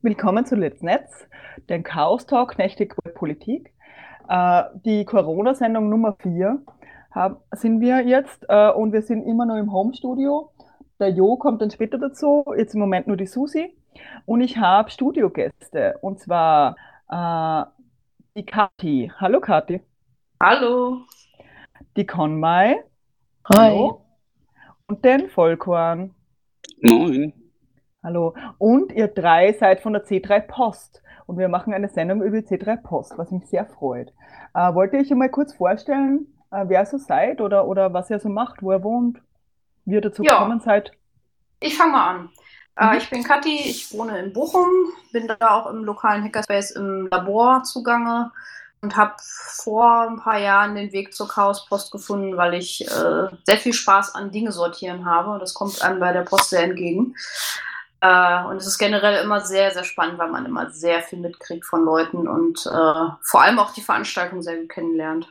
Willkommen zu Let's Netz, dem Chaos Talk Nächtig Politik. Äh, die Corona-Sendung Nummer 4 sind wir jetzt äh, und wir sind immer noch im Home-Studio. Der Jo kommt dann später dazu, jetzt im Moment nur die Susi. Und ich habe Studiogäste und zwar äh, die Kathi. Hallo Kathi. Hallo. Die Konmai. Hi. Hallo. Und den Vollkorn. Moin. Hallo. Und ihr drei seid von der C3 Post. Und wir machen eine Sendung über C3 Post, was mich sehr freut. Äh, wollt ihr euch mal kurz vorstellen, äh, wer ihr so seid oder, oder was ihr so macht, wo ihr wohnt, wie ihr dazu ja. gekommen seid? Ich fange mal an. Äh, mhm. ich bin Kathi, ich wohne in Bochum, bin da auch im lokalen Hackerspace im Labor zugange und habe vor ein paar Jahren den Weg zur Chaospost gefunden, weil ich äh, sehr viel Spaß an Dinge sortieren habe. Das kommt einem bei der Post sehr entgegen. Äh, und es ist generell immer sehr, sehr spannend, weil man immer sehr viel mitkriegt von Leuten und äh, vor allem auch die Veranstaltung sehr gut kennenlernt.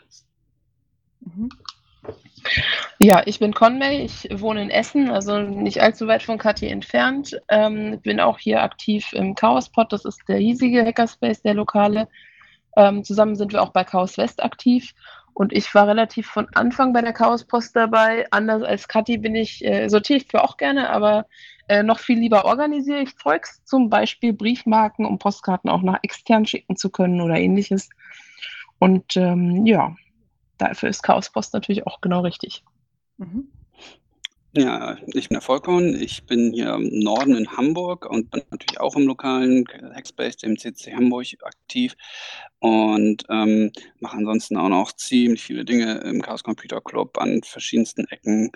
Mhm. Ja, ich bin Conway, ich wohne in Essen, also nicht allzu weit von Kathi entfernt. Ähm, bin auch hier aktiv im Chaospot, das ist der hiesige Hackerspace, der lokale. Ähm, zusammen sind wir auch bei Chaos West aktiv. Und ich war relativ von Anfang bei der Chaospost dabei. Anders als Kathi bin ich, äh, sortiere ich zwar auch gerne, aber äh, noch viel lieber organisiere ich Zeugs, zum Beispiel Briefmarken, um Postkarten auch nach extern schicken zu können oder ähnliches. Und ähm, ja, dafür ist Chaospost natürlich auch genau richtig. Mhm. Ja, ich bin der Volkon. Ich bin hier im Norden in Hamburg und bin natürlich auch im lokalen Hackspace, dem CC Hamburg, aktiv und ähm, mache ansonsten auch noch ziemlich viele Dinge im Chaos Computer Club an verschiedensten Ecken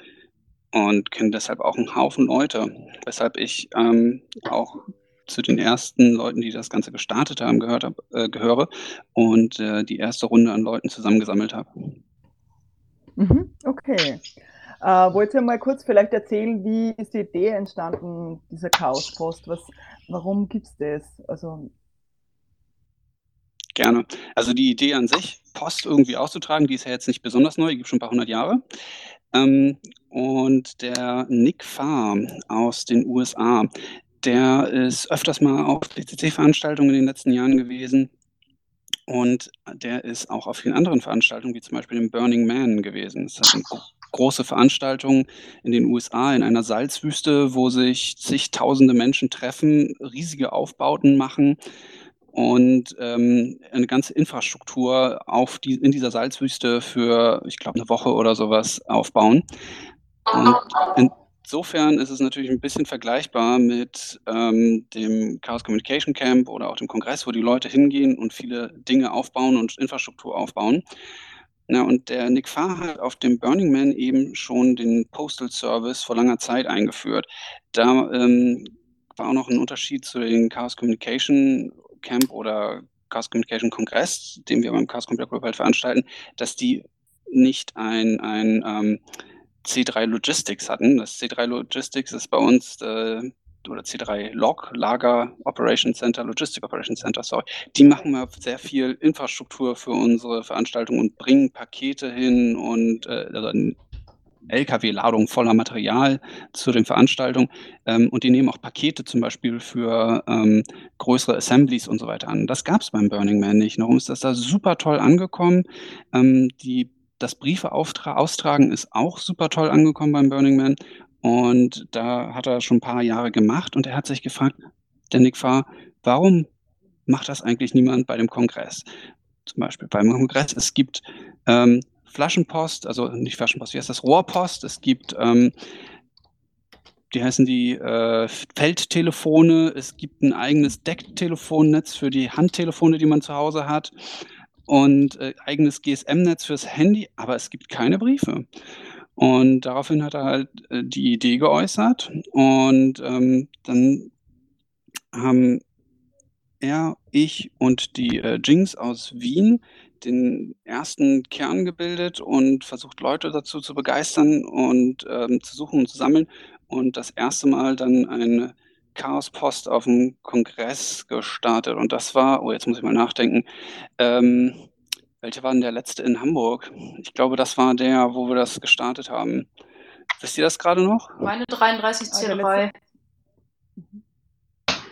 und kenne deshalb auch einen Haufen Leute, weshalb ich ähm, auch zu den ersten Leuten, die das Ganze gestartet haben, gehört hab, äh, gehöre und äh, die erste Runde an Leuten zusammengesammelt habe. Mhm, okay. Äh, wollt ihr mal kurz vielleicht erzählen, wie ist die Idee entstanden, dieser Chaospost? Was, warum gibt es das? Also, Gerne. Also die Idee an sich, Post irgendwie auszutragen, die ist ja jetzt nicht besonders neu, die gibt schon ein paar hundert Jahre. Ähm, und der Nick Farr aus den USA, der ist öfters mal auf CCC-Veranstaltungen in den letzten Jahren gewesen. Und der ist auch auf vielen anderen Veranstaltungen, wie zum Beispiel im Burning Man gewesen. Das ist eine große Veranstaltung in den USA in einer Salzwüste, wo sich zigtausende Menschen treffen, riesige Aufbauten machen und ähm, eine ganze Infrastruktur auf die, in dieser Salzwüste für, ich glaube, eine Woche oder sowas aufbauen. Und insofern ist es natürlich ein bisschen vergleichbar mit ähm, dem Chaos Communication Camp oder auch dem Kongress, wo die Leute hingehen und viele Dinge aufbauen und Infrastruktur aufbauen. Na, und der Nick Farr hat auf dem Burning Man eben schon den Postal Service vor langer Zeit eingeführt. Da ähm, war auch noch ein Unterschied zu den Chaos Communication Camp oder Chaos Communication Kongress, den wir beim Chaos Computer Group halt veranstalten, dass die nicht ein, ein ähm, C3 Logistics hatten. Das C3 Logistics ist bei uns äh, oder C3 Log, Lager Operation Center, Logistic Operation Center, sorry, die machen wir sehr viel Infrastruktur für unsere Veranstaltung und bringen Pakete hin und äh, also LKW-Ladung voller Material zu den Veranstaltungen. Ähm, und die nehmen auch Pakete zum Beispiel für ähm, größere Assemblies und so weiter an. Das gab es beim Burning Man nicht. Warum ist das da super toll angekommen? Ähm, die, das Briefe austragen ist auch super toll angekommen beim Burning Man. Und da hat er schon ein paar Jahre gemacht und er hat sich gefragt, der Nick Farr, warum macht das eigentlich niemand bei dem Kongress? Zum Beispiel beim Kongress, es gibt ähm, Flaschenpost, also nicht Flaschenpost, wie heißt das? Rohrpost, es gibt, ähm, die heißen die äh, Feldtelefone, es gibt ein eigenes Decktelefonnetz für die Handtelefone, die man zu Hause hat und äh, eigenes GSM-Netz fürs Handy, aber es gibt keine Briefe. Und daraufhin hat er halt äh, die Idee geäußert und ähm, dann haben er, ich und die äh, Jinx aus Wien den ersten Kern gebildet und versucht, Leute dazu zu begeistern und ähm, zu suchen und zu sammeln. Und das erste Mal dann eine Chaos-Post auf dem Kongress gestartet. Und das war, oh, jetzt muss ich mal nachdenken, ähm, welcher war denn der letzte in Hamburg? Ich glaube, das war der, wo wir das gestartet haben. Wisst ihr das gerade noch? Meine 33C3.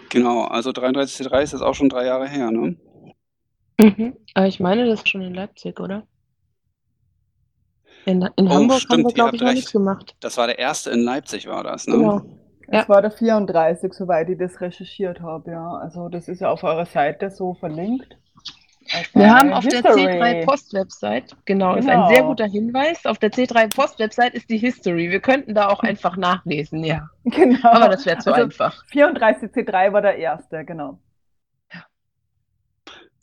Genau, also 33C3 ist jetzt auch schon drei Jahre her, ne? Mhm. Aber ich meine, das ist schon in Leipzig, oder? In, in Oh, Hamburg haben stimmt, wir, ihr glaube ich, noch nichts gemacht. Das war der erste in Leipzig, war das, ne? Genau. Es Ja. war der 34, soweit ich das recherchiert habe, ja. Also das ist ja auf eurer Seite so verlinkt. Wir haben auf der History. C3 Post-Website, genau, ist ein Genau. sehr guter Hinweis. Auf der C3 Post-Website ist die History. Wir könnten da auch einfach nachlesen, ja. Genau. Aber das wäre zu Also einfach. 34C3 war der erste, genau.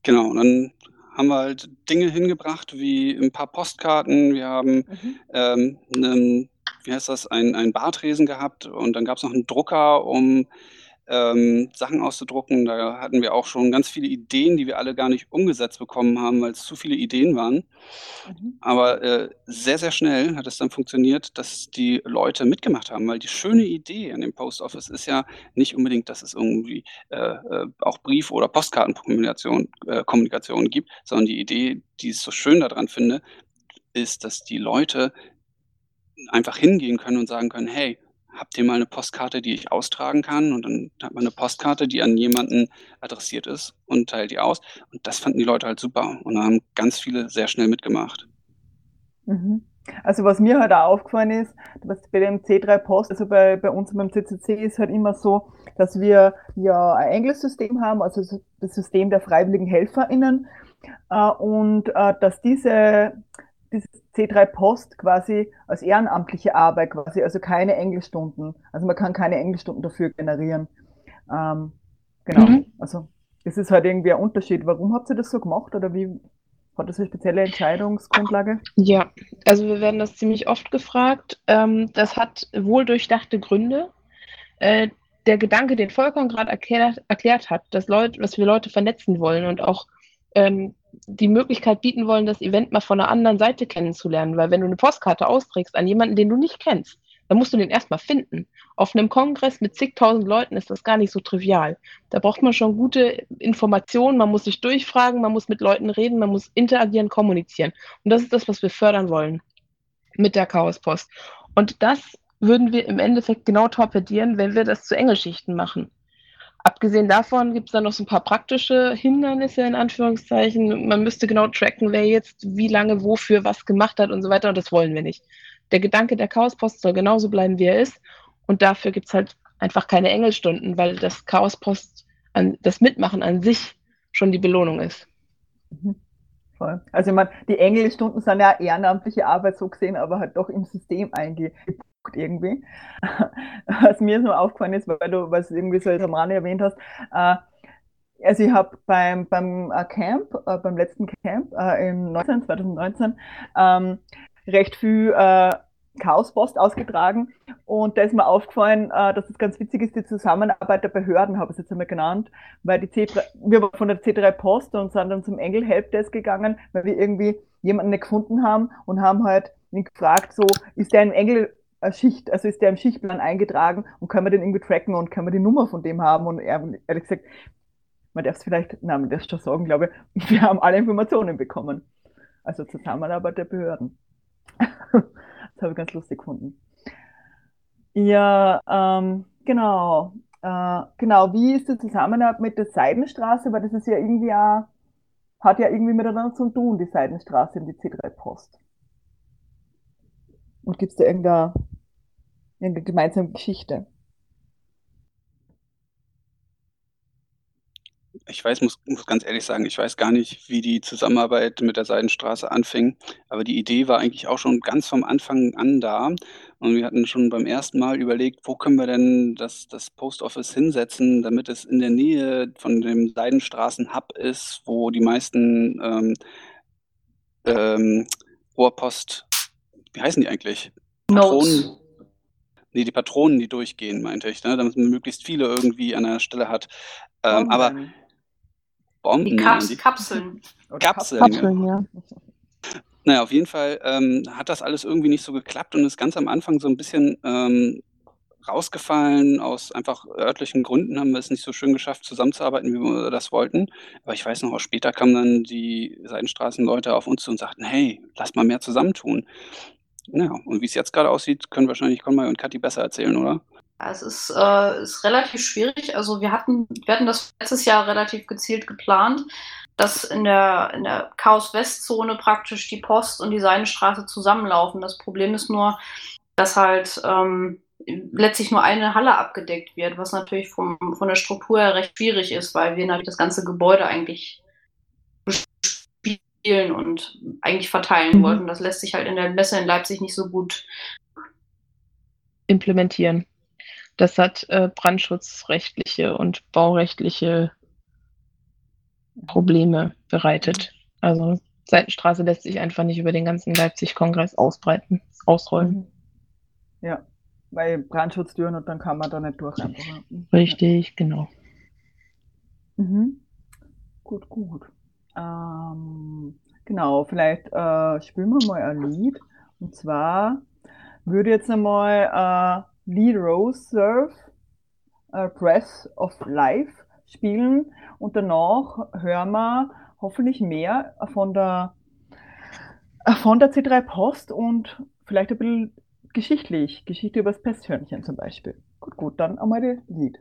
Genau, und dann haben wir halt Dinge hingebracht, wie ein paar Postkarten. Wir haben Mhm. ähm, einen, wie heißt das, ein, ein Bartresen gehabt und dann gab es noch einen Drucker, um ähm, Sachen auszudrucken. Da hatten wir auch schon ganz viele Ideen, die wir alle gar nicht umgesetzt bekommen haben, weil es zu viele Ideen waren. Mhm. Aber äh, sehr, sehr schnell hat es dann funktioniert, dass die Leute mitgemacht haben, weil die schöne Idee an dem Post Office ist ja nicht unbedingt, dass es irgendwie äh, äh, auch Brief- oder Postkartenkommunikation äh, Kommunikation gibt, sondern die Idee, die ich so schön daran finde, ist, dass die Leute einfach hingehen können und sagen können, hey, habt ihr mal eine Postkarte, die ich austragen kann? Und dann hat man eine Postkarte, die an jemanden adressiert ist und teilt die aus. Und das fanden die Leute halt super. Und haben ganz viele sehr schnell mitgemacht. Mhm. Also was mir halt auch aufgefallen ist, was bei dem C3 Post, also bei, bei uns beim CCC ist halt immer so, dass wir ja ein Englischsystem haben, also so das System der freiwilligen HelferInnen äh, und äh, dass diese, dieses C3 Post quasi als ehrenamtliche Arbeit quasi, also keine Englischstunden, also man kann keine Englischstunden dafür generieren. Ähm, genau, Mhm. also das ist halt irgendwie ein Unterschied. Warum habt ihr das so gemacht oder wie hat das eine spezielle Entscheidungsgrundlage? Ja, also wir werden das ziemlich oft gefragt. Ähm, das hat wohl durchdachte Gründe. Äh, der Gedanke, den Volkan gerade erklärt, erklärt hat, dass, Leute, dass wir Leute vernetzen wollen und auch ähm, die Möglichkeit bieten wollen, das Event mal von einer anderen Seite kennenzulernen. Weil wenn du eine Postkarte austrägst an jemanden, den du nicht kennst, dann musst du den erstmal finden. Auf einem Kongress mit zigtausend Leuten ist das gar nicht so trivial. Da braucht man schon gute Informationen, man muss sich durchfragen, man muss mit Leuten reden, man muss interagieren, kommunizieren. Und das ist das, was wir fördern wollen mit der Chaospost. Und das würden wir im Endeffekt genau torpedieren, wenn wir das zu Engelschichten machen. Abgesehen davon gibt es dann noch so ein paar praktische Hindernisse in Anführungszeichen. Man müsste genau tracken, wer jetzt wie lange wofür was gemacht hat und so weiter. Und das wollen wir nicht. Der Gedanke der Chaospost soll genauso bleiben, wie er ist. Und dafür gibt es halt einfach keine Engelstunden, weil das Chaospost, an, das Mitmachen an sich schon die Belohnung ist. Mhm. Voll. Also ich meine, die Engelstunden sind ja ehrenamtliche Arbeit so gesehen, aber halt doch im System eingebucht irgendwie. Was mir so aufgefallen ist, weil du was irgendwie so als am Rande erwähnt hast, äh, also ich habe beim, beim äh, Camp, äh, beim letzten Camp äh, in 19, 2019, ähm, recht viel äh, Chaospost ausgetragen und da ist mir aufgefallen, äh, dass es ganz witzig ist, die Zusammenarbeit der Behörden, habe ich es jetzt einmal genannt, weil die C3, wir waren von der C3 Post und sind dann zum Engel Helpdesk gegangen, weil wir irgendwie jemanden nicht gefunden haben und haben halt ihn gefragt, so, ist der im Engel Schicht, also ist der im Schichtplan eingetragen und können wir den irgendwie tracken und können wir die Nummer von dem haben und er, ehrlich gesagt, man darf es vielleicht, nein, man darf es schon sagen, glaube ich, wir haben alle Informationen bekommen. Also Zusammenarbeit der Behörden. das habe ich ganz lustig gefunden. Ja, ähm, genau. Äh, genau, wie ist die Zusammenarbeit mit der Seidenstraße? Weil das ist ja irgendwie auch, hat ja irgendwie miteinander zu tun, die Seidenstraße und die C3 Post. Und gibt es da irgendeine, irgendeine gemeinsame Geschichte? Ich weiß, muss, muss ganz ehrlich sagen, ich weiß gar nicht, wie die Zusammenarbeit mit der Seidenstraße anfing, aber die Idee war eigentlich auch schon ganz vom Anfang an da. Und wir hatten schon beim ersten Mal überlegt, wo können wir denn das, das Post Office hinsetzen, damit es in der Nähe von dem Seidenstraßen-Hub ist, wo die meisten ähm, ähm, Rohrpost, wie heißen die eigentlich? Notes. Nee, die Patronen, die durchgehen, meinte ich, ne? damit man möglichst viele irgendwie an der Stelle hat. Ähm, aber. Bomben. Die Kaps Kapseln. Kapseln, Kapseln, ja. Naja, auf jeden Fall ähm, hat das alles irgendwie nicht so geklappt und ist ganz am Anfang so ein bisschen ähm, rausgefallen. Aus einfach örtlichen Gründen haben wir es nicht so schön geschafft, zusammenzuarbeiten, wie wir das wollten. Aber ich weiß noch, auch später kamen dann die Seitenstraßenleute auf uns zu und sagten, hey, lass mal mehr zusammentun. Naja, und wie es jetzt gerade aussieht, können wahrscheinlich Conmay und Kathi besser erzählen, oder? Es ist, äh, ist relativ schwierig. Also wir hatten, wir hatten das letztes Jahr relativ gezielt geplant, dass in der, in der Chaos-West-Zone praktisch die Post und die Seidenstraße zusammenlaufen. Das Problem ist nur, dass halt ähm, letztlich nur eine Halle abgedeckt wird, was natürlich vom, von der Struktur her recht schwierig ist, weil wir natürlich das ganze Gebäude eigentlich bespielen und eigentlich verteilen Mhm. wollten. Das lässt sich halt in der Messe in Leipzig nicht so gut implementieren. Das hat äh, brandschutzrechtliche und baurechtliche Probleme bereitet. Also Seitenstraße lässt sich einfach nicht über den ganzen Leipzig-Kongress ausbreiten, ausrollen. Mhm. Ja, weil Brandschutzdüren und dann kann man da nicht durch. Einfach. Mhm. Richtig, genau. Mhm. Gut, gut. Ähm, genau, vielleicht äh, spielen wir mal ein Lied. Und zwar würde jetzt einmal äh, Lee Rose Surf, äh, Breath of Life spielen und danach hören wir hoffentlich mehr von der, von der C3 Post und vielleicht ein bisschen geschichtlich, Geschichte über das Pesthörnchen zum Beispiel. Gut, gut, dann einmal das Lied.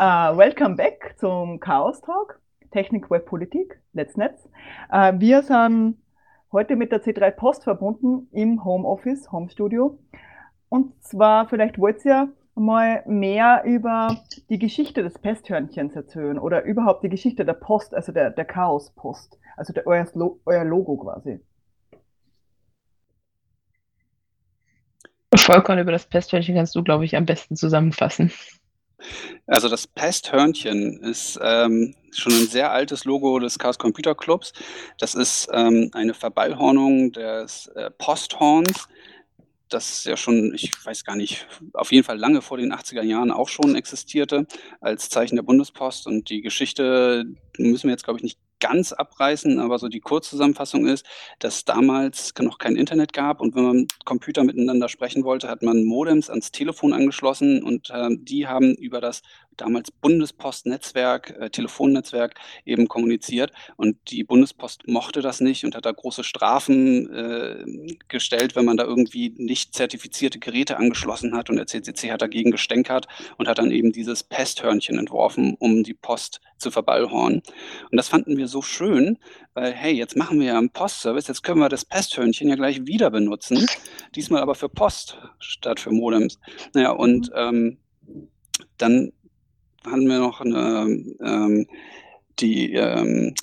Uh, welcome back zum Chaos Talk, Technik, Web, Politik, Netz. Uh, wir sind heute mit der C3 Post verbunden im Homeoffice, Home Studio. Und zwar, vielleicht wollt ihr mal mehr über die Geschichte des Pesthörnchens erzählen oder überhaupt die Geschichte der Post, also der, der Chaos-Post, also der, euer, euer Logo quasi. Volkan, über das Pesthörnchen kannst du, glaube ich, am besten zusammenfassen. Also das Pesthörnchen ist ähm, schon ein sehr altes Logo des Chaos Computer Clubs. Das ist ähm, eine Verballhornung des äh, Posthorns, das ja schon, ich weiß gar nicht, auf jeden Fall lange vor den 80er Jahren auch schon existierte als Zeichen der Bundespost. Und die Geschichte müssen wir jetzt, glaube ich, nicht ganz abreißen, aber so die Kurzzusammenfassung ist, dass damals noch kein Internet gab und wenn man Computer miteinander sprechen wollte, hat man Modems ans Telefon angeschlossen und äh, die haben über das damals Bundespostnetzwerk, äh, Telefonnetzwerk eben kommuniziert und die Bundespost mochte das nicht und hat da große Strafen äh, gestellt, wenn man da irgendwie nicht zertifizierte Geräte angeschlossen hat und der CCC hat dagegen gestänkert und hat dann eben dieses Pesthörnchen entworfen, um die Post zu verballhornen. Und das fanden wir so schön, weil, hey, jetzt machen wir ja einen Postservice, jetzt können wir das Pesthörnchen ja gleich wieder benutzen, diesmal aber für Post statt für Modems. Naja, und ähm, dann hatten wir noch eine, ähm, die ähm,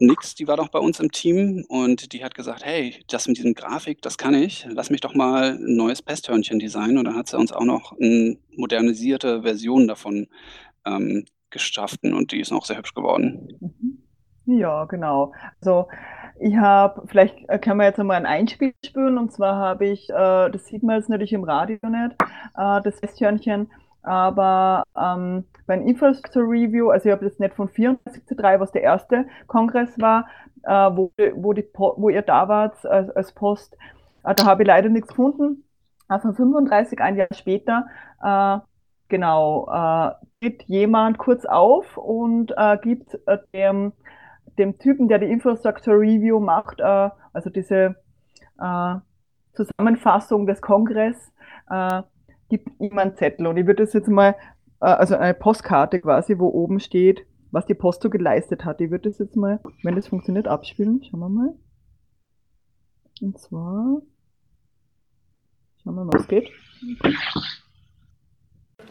Nix, die war doch bei uns im Team und die hat gesagt, hey, das mit diesem Grafik, das kann ich, lass mich doch mal ein neues Pesthörnchen designen und dann hat sie uns auch noch eine modernisierte Version davon ähm, geschaffen und die ist noch sehr hübsch geworden. Mhm. Ja, genau. Also ich habe, vielleicht können wir jetzt einmal ein Einspiel spielen und zwar habe ich, äh, das sieht man jetzt natürlich im Radio nicht, äh, das Pesthörnchen, aber ähm, beim Infrastructure Review, also ich habe das nicht von 34 zu 3, was der erste Kongress war, äh, wo, wo, die, wo ihr da wart als, als Post, äh, da habe ich leider nichts gefunden. Äh, von 35, ein Jahr später, äh, genau, äh, geht jemand kurz auf und äh, gibt äh, dem, dem Typen, der die Infrastructure Review macht, äh, also diese äh, Zusammenfassung des Kongress, äh, gibt ihm einen Zettel. Und ich würde das jetzt mal, äh, also eine Postkarte quasi, wo oben steht, was die Post so geleistet hat. Ich würde das jetzt mal, wenn das funktioniert, abspielen. Schauen wir mal. Und zwar, schauen wir mal, was geht.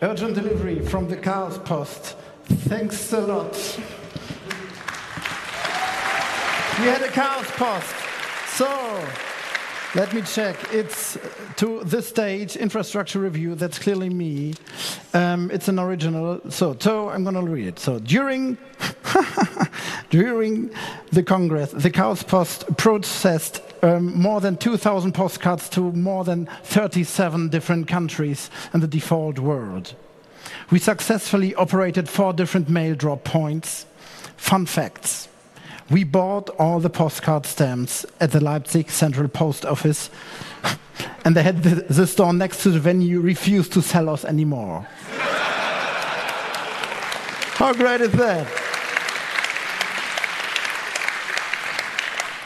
Urgent delivery from the Chaos Post. Thanks a lot. We had a Chaos Post. So, let me check. It's to this stage, infrastructure review, that's clearly me. Um, it's an original. So, so I'm going to read it. So, during, during the Congress, the Chaos Post processed um, more than 2,000 postcards to more than 37 different countries in the default world. We successfully operated four different mail drop points. Fun facts. We bought all the postcard stamps at the Leipzig Central Post Office, and they had the, the store next to the venue refused to sell us anymore. How great is that?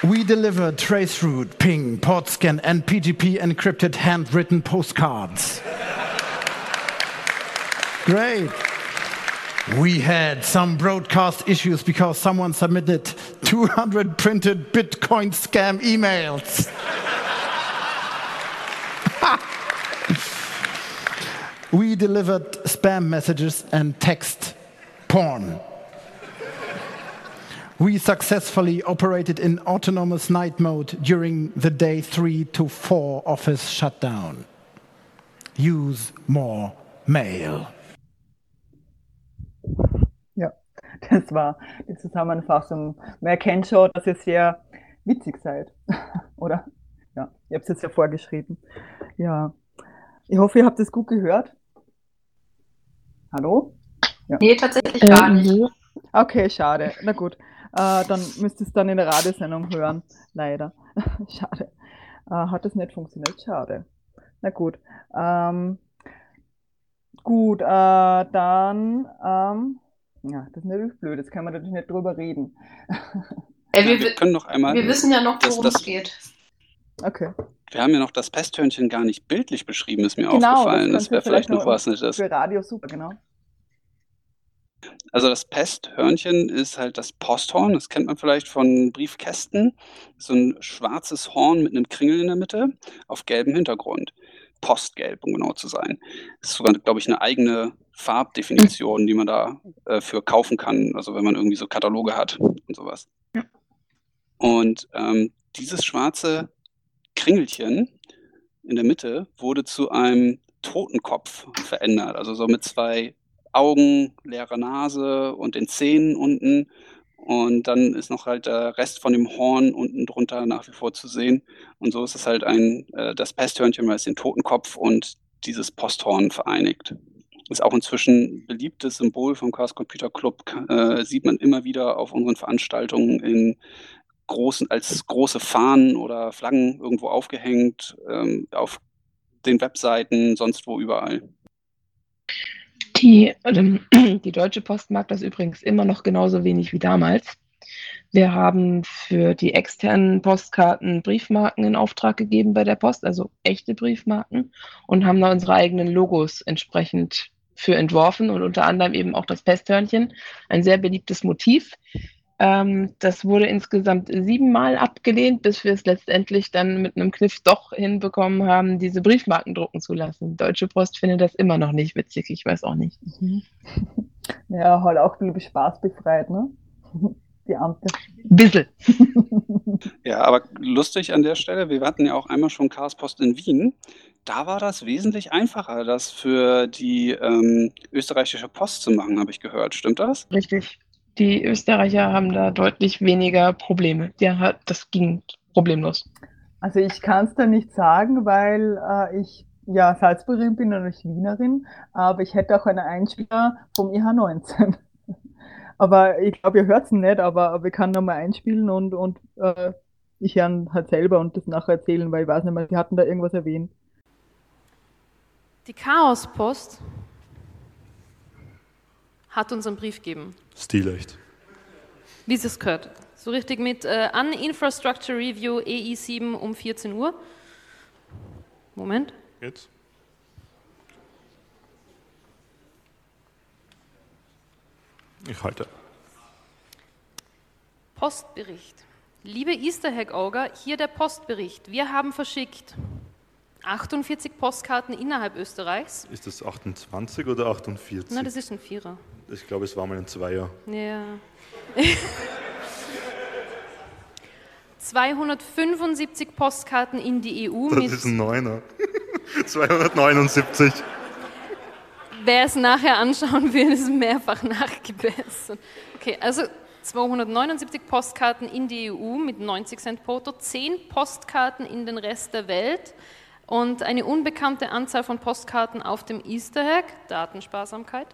We delivered traceroute, ping, port scan, and PGP encrypted handwritten postcards. Great. We had some broadcast issues because someone submitted 200 printed Bitcoin scam emails. we delivered spam messages and text porn. We successfully operated in autonomous night mode during the day three to four office shutdown. Use more mail. Das war die Zusammenfassung. Man erkennt schon, dass ihr sehr witzig seid. Oder? Ja, ihr habt es jetzt ja vorgeschrieben. Ja. Ich hoffe, ihr habt es gut gehört. Hallo? Ja. Nee, tatsächlich gar ähm, nicht. Okay, schade. Na gut. Äh, dann müsst ihr es dann in der Radiosendung hören. Leider. schade. Äh, hat es nicht funktioniert? Schade. Na gut. Ähm, gut, äh, dann ähm, ja, das ist natürlich blöd, das kann man natürlich nicht drüber reden. Ey, wir, wir, können noch einmal. Wir wissen ja noch, worum es geht. Okay. Wir haben ja noch das Pesthörnchen gar nicht bildlich beschrieben, ist mir genau, aufgefallen. Das, das wäre vielleicht noch was Nettes. Für Radio super, genau. Also das Pesthörnchen ist halt das Posthorn. Das kennt man vielleicht von Briefkästen. So ein schwarzes Horn mit einem Kringel in der Mitte auf gelbem Hintergrund. Postgelb, um genau zu sein. Das ist sogar, glaube ich, eine eigene Farbdefinition, die man da äh, für kaufen kann. Also wenn man irgendwie so Kataloge hat und sowas. Ja. Und ähm, dieses schwarze Kringelchen in der Mitte wurde zu einem Totenkopf verändert. Also so mit zwei Augen, leerer Nase und den Zähnen unten. Und dann ist noch halt der Rest von dem Horn unten drunter nach wie vor zu sehen. Und so ist es halt ein, äh, das Pesthörnchen, weil es den Totenkopf und dieses Posthorn vereinigt. Ist auch inzwischen ein beliebtes Symbol vom Chaos Computer Club. Äh, sieht man immer wieder auf unseren Veranstaltungen in großen, als große Fahnen oder Flaggen irgendwo aufgehängt, ähm, auf den Webseiten, sonst wo überall. Die, ähm, die Deutsche Post mag das übrigens immer noch genauso wenig wie damals. Wir haben für die externen Postkarten Briefmarken in Auftrag gegeben bei der Post, also echte Briefmarken, und haben da unsere eigenen Logos entsprechend für entworfen und unter anderem eben auch das Pesthörnchen, ein sehr beliebtes Motiv. Ähm, das wurde insgesamt siebenmal abgelehnt, bis wir es letztendlich dann mit einem Kniff doch hinbekommen haben, diese Briefmarken drucken zu lassen. Deutsche Post findet das immer noch nicht witzig, ich weiß auch nicht. Mhm. Ja, halt auch ein bisschen Spaß befreit, ne? Die Amte. Bissel. ja, aber lustig an der Stelle, wir hatten ja auch einmal schon Chaos Post in Wien. Da war das wesentlich einfacher, das für die ähm, österreichische Post zu machen, habe ich gehört. Stimmt das? Richtig die Österreicher haben da deutlich weniger Probleme. Ja, das ging problemlos. Also ich kann es da nicht sagen, weil äh, ich ja Salzburgerin bin und nicht Wienerin, aber ich hätte auch einen Einspieler vom IH19. aber ich glaube, ihr hört es nicht, aber, aber ich kann nochmal einspielen und, und äh, ich höre halt selber und das nachher erzählen, weil ich weiß nicht mehr, sie hatten da irgendwas erwähnt. Die Chaospost hat uns einen Brief gegeben. Stilecht. Wie es gehört. So richtig mit äh, An Infrastructure Review EI7 um 14 Uhr. Moment. Jetzt. Ich halte. Postbericht. Liebe Easter Hack Auger, hier der Postbericht. Wir haben verschickt 48 Postkarten innerhalb Österreichs. Ist das 28 oder 48? Nein, das ist ein Vierer. Ich glaube, es war mal ein Zweier. Ja. 275 Postkarten in die EU. Das mit ist ein Neuner. 279. Wer es nachher anschauen will, ist mehrfach nachgebessert. Okay, also 279 Postkarten in die EU mit 90 Cent Porto, 10 Postkarten in den Rest der Welt und eine unbekannte Anzahl von Postkarten auf dem Easter Egg, Datensparsamkeit.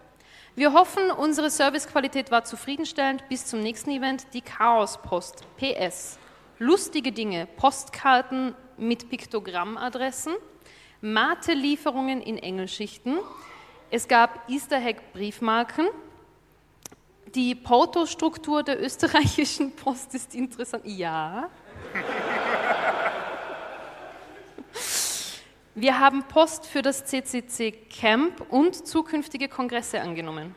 Wir hoffen, unsere Servicequalität war zufriedenstellend. Bis zum nächsten Event, die Chaospost. PS. Lustige Dinge, Postkarten mit Piktogrammadressen, Mate-Lieferungen in Engelschichten. Es gab Easter Egg Briefmarken. Die Portostruktur der österreichischen Post ist interessant. Ja. Wir haben Post für das CCC Camp und zukünftige Kongresse angenommen.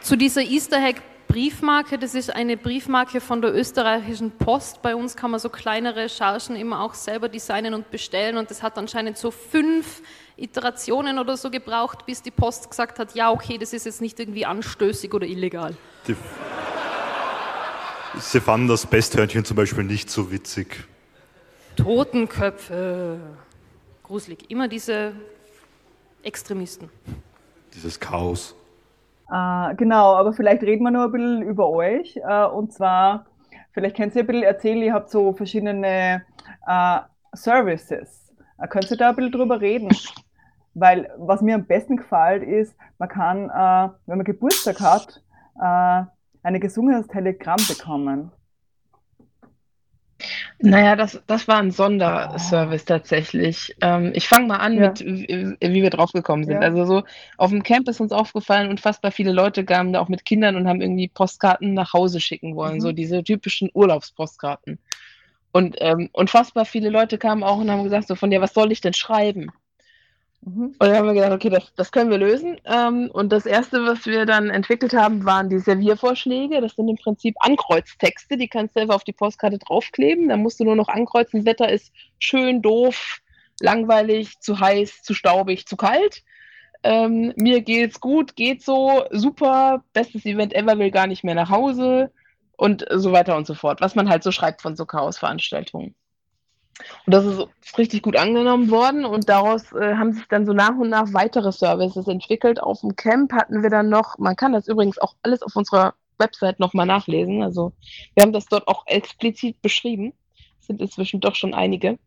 Zu dieser Easter Egg Briefmarke, das ist eine Briefmarke von der österreichischen Post. Bei uns kann man so kleinere Chargen immer auch selber designen und bestellen und das hat anscheinend so fünf Iterationen oder so gebraucht, bis die Post gesagt hat, ja, okay, das ist jetzt nicht irgendwie anstößig oder illegal. Die, sie fanden das Besthörnchen zum Beispiel nicht so witzig. Totenköpfe. Gruselig. Immer diese Extremisten. Dieses Chaos. Äh, genau, aber vielleicht reden wir nur ein bisschen über euch. Äh, und zwar, vielleicht könnt ihr ein bisschen erzählen, ihr habt so verschiedene äh, Services. Äh, könnt ihr da ein bisschen drüber reden? Weil was mir am besten gefällt ist, man kann, äh, wenn man Geburtstag hat, äh, ein gesungenes Telegramm bekommen. Naja, das, das war ein Sonderservice tatsächlich. Ähm, ich fange mal an ja. mit, wie, wie wir draufgekommen sind. Ja. Also so auf dem Camp ist uns aufgefallen, unfassbar viele Leute kamen da auch mit Kindern und haben irgendwie Postkarten nach Hause schicken wollen, mhm. so diese typischen Urlaubspostkarten. Und ähm, unfassbar viele Leute kamen auch und haben gesagt, so von dir, was soll ich denn schreiben? Mhm. Und dann haben wir gedacht, okay, das, das können wir lösen. Ähm, und das Erste, was wir dann entwickelt haben, waren die Serviervorschläge. Das sind im Prinzip Ankreuztexte, die kannst du einfach auf die Postkarte draufkleben. Da musst du nur noch ankreuzen, Wetter ist schön, doof, langweilig, zu heiß, zu staubig, zu kalt. Ähm, mir geht's gut, geht so, super, bestes Event ever, will gar nicht mehr nach Hause und so weiter und so fort. Was man halt so schreibt von so Chaos-Veranstaltungen. Und das ist richtig gut angenommen worden und daraus äh, haben sich dann so nach und nach weitere Services entwickelt. Auf dem Camp hatten wir dann noch, man kann das übrigens auch alles auf unserer Website nochmal nachlesen. Also wir haben das dort auch explizit beschrieben. Es sind inzwischen doch schon einige.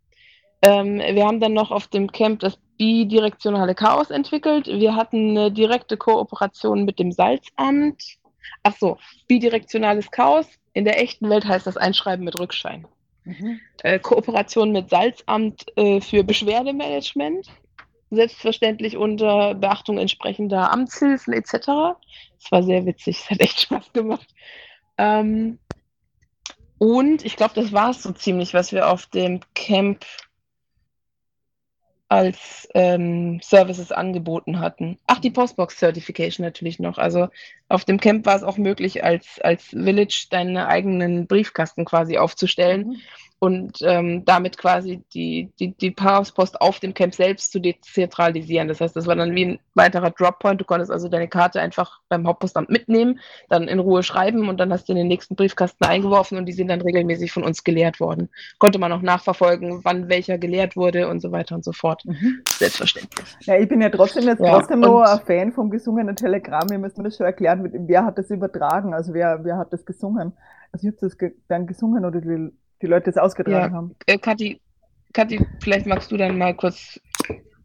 Ähm, wir haben dann noch auf dem Camp das bidirektionale Chaos entwickelt. Wir hatten eine direkte Kooperation mit dem Salzamt. Ach so, bidirektionales Chaos. In der echten Welt heißt das Einschreiben mit Rückschein. Mhm. Äh, Kooperation mit Salzamt äh, für Beschwerdemanagement, selbstverständlich unter Beachtung entsprechender Amtshilfen etc. Das war sehr witzig, es hat echt Spaß gemacht. Ähm, und ich glaube, das war es so ziemlich, was wir auf dem Camp als ähm, Services angeboten hatten. Ach, die Postbox Certification natürlich noch. Also auf dem Camp war es auch möglich, als, als Village deinen eigenen Briefkasten quasi aufzustellen. Mhm und ähm, damit quasi die, die, die Chaospost auf dem Camp selbst zu dezentralisieren. Das heißt, das war dann wie ein weiterer Droppoint. Du konntest also deine Karte einfach beim Hauptpostamt mitnehmen, dann in Ruhe schreiben und dann hast du in den nächsten Briefkasten eingeworfen und die sind dann regelmäßig von uns geleert worden. Konnte man auch nachverfolgen, wann welcher geleert wurde und so weiter und so fort. Mhm. Selbstverständlich. Ja, ich bin ja trotzdem jetzt ja, trotzdem noch ein Fan vom gesungenen Telegramm. Ihr müsst mir das schon erklären, wer hat das übertragen? Also wer, wer hat das gesungen? Also ich habe das ge dann gesungen oder die die Leute es ausgetragen ja. haben. Äh, Kathi, Kathi, vielleicht magst du dann mal kurz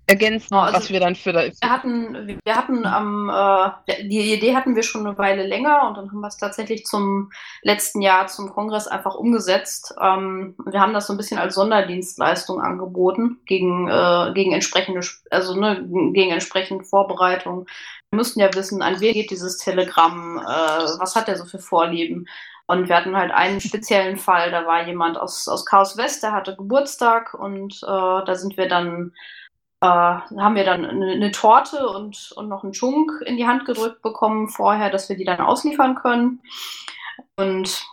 ergänzen, also was wir dann für da. Wir hatten, wir hatten am, äh, die Idee hatten wir schon eine Weile länger und dann haben wir es tatsächlich zum letzten Jahr zum Kongress einfach umgesetzt. Ähm, wir haben das so ein bisschen als Sonderdienstleistung angeboten gegen, äh, gegen entsprechende, also ne, gegen entsprechende Vorbereitung. Wir müssten ja wissen, an wer geht dieses Telegramm, äh, was hat er so für Vorlieben. Und wir hatten halt einen speziellen Fall, da war jemand aus, aus Chaos West, der hatte Geburtstag und äh, da sind wir dann, äh, haben wir dann eine, eine, Torte und, und noch einen Chunk in die Hand gedrückt bekommen vorher, dass wir die dann ausliefern können. Und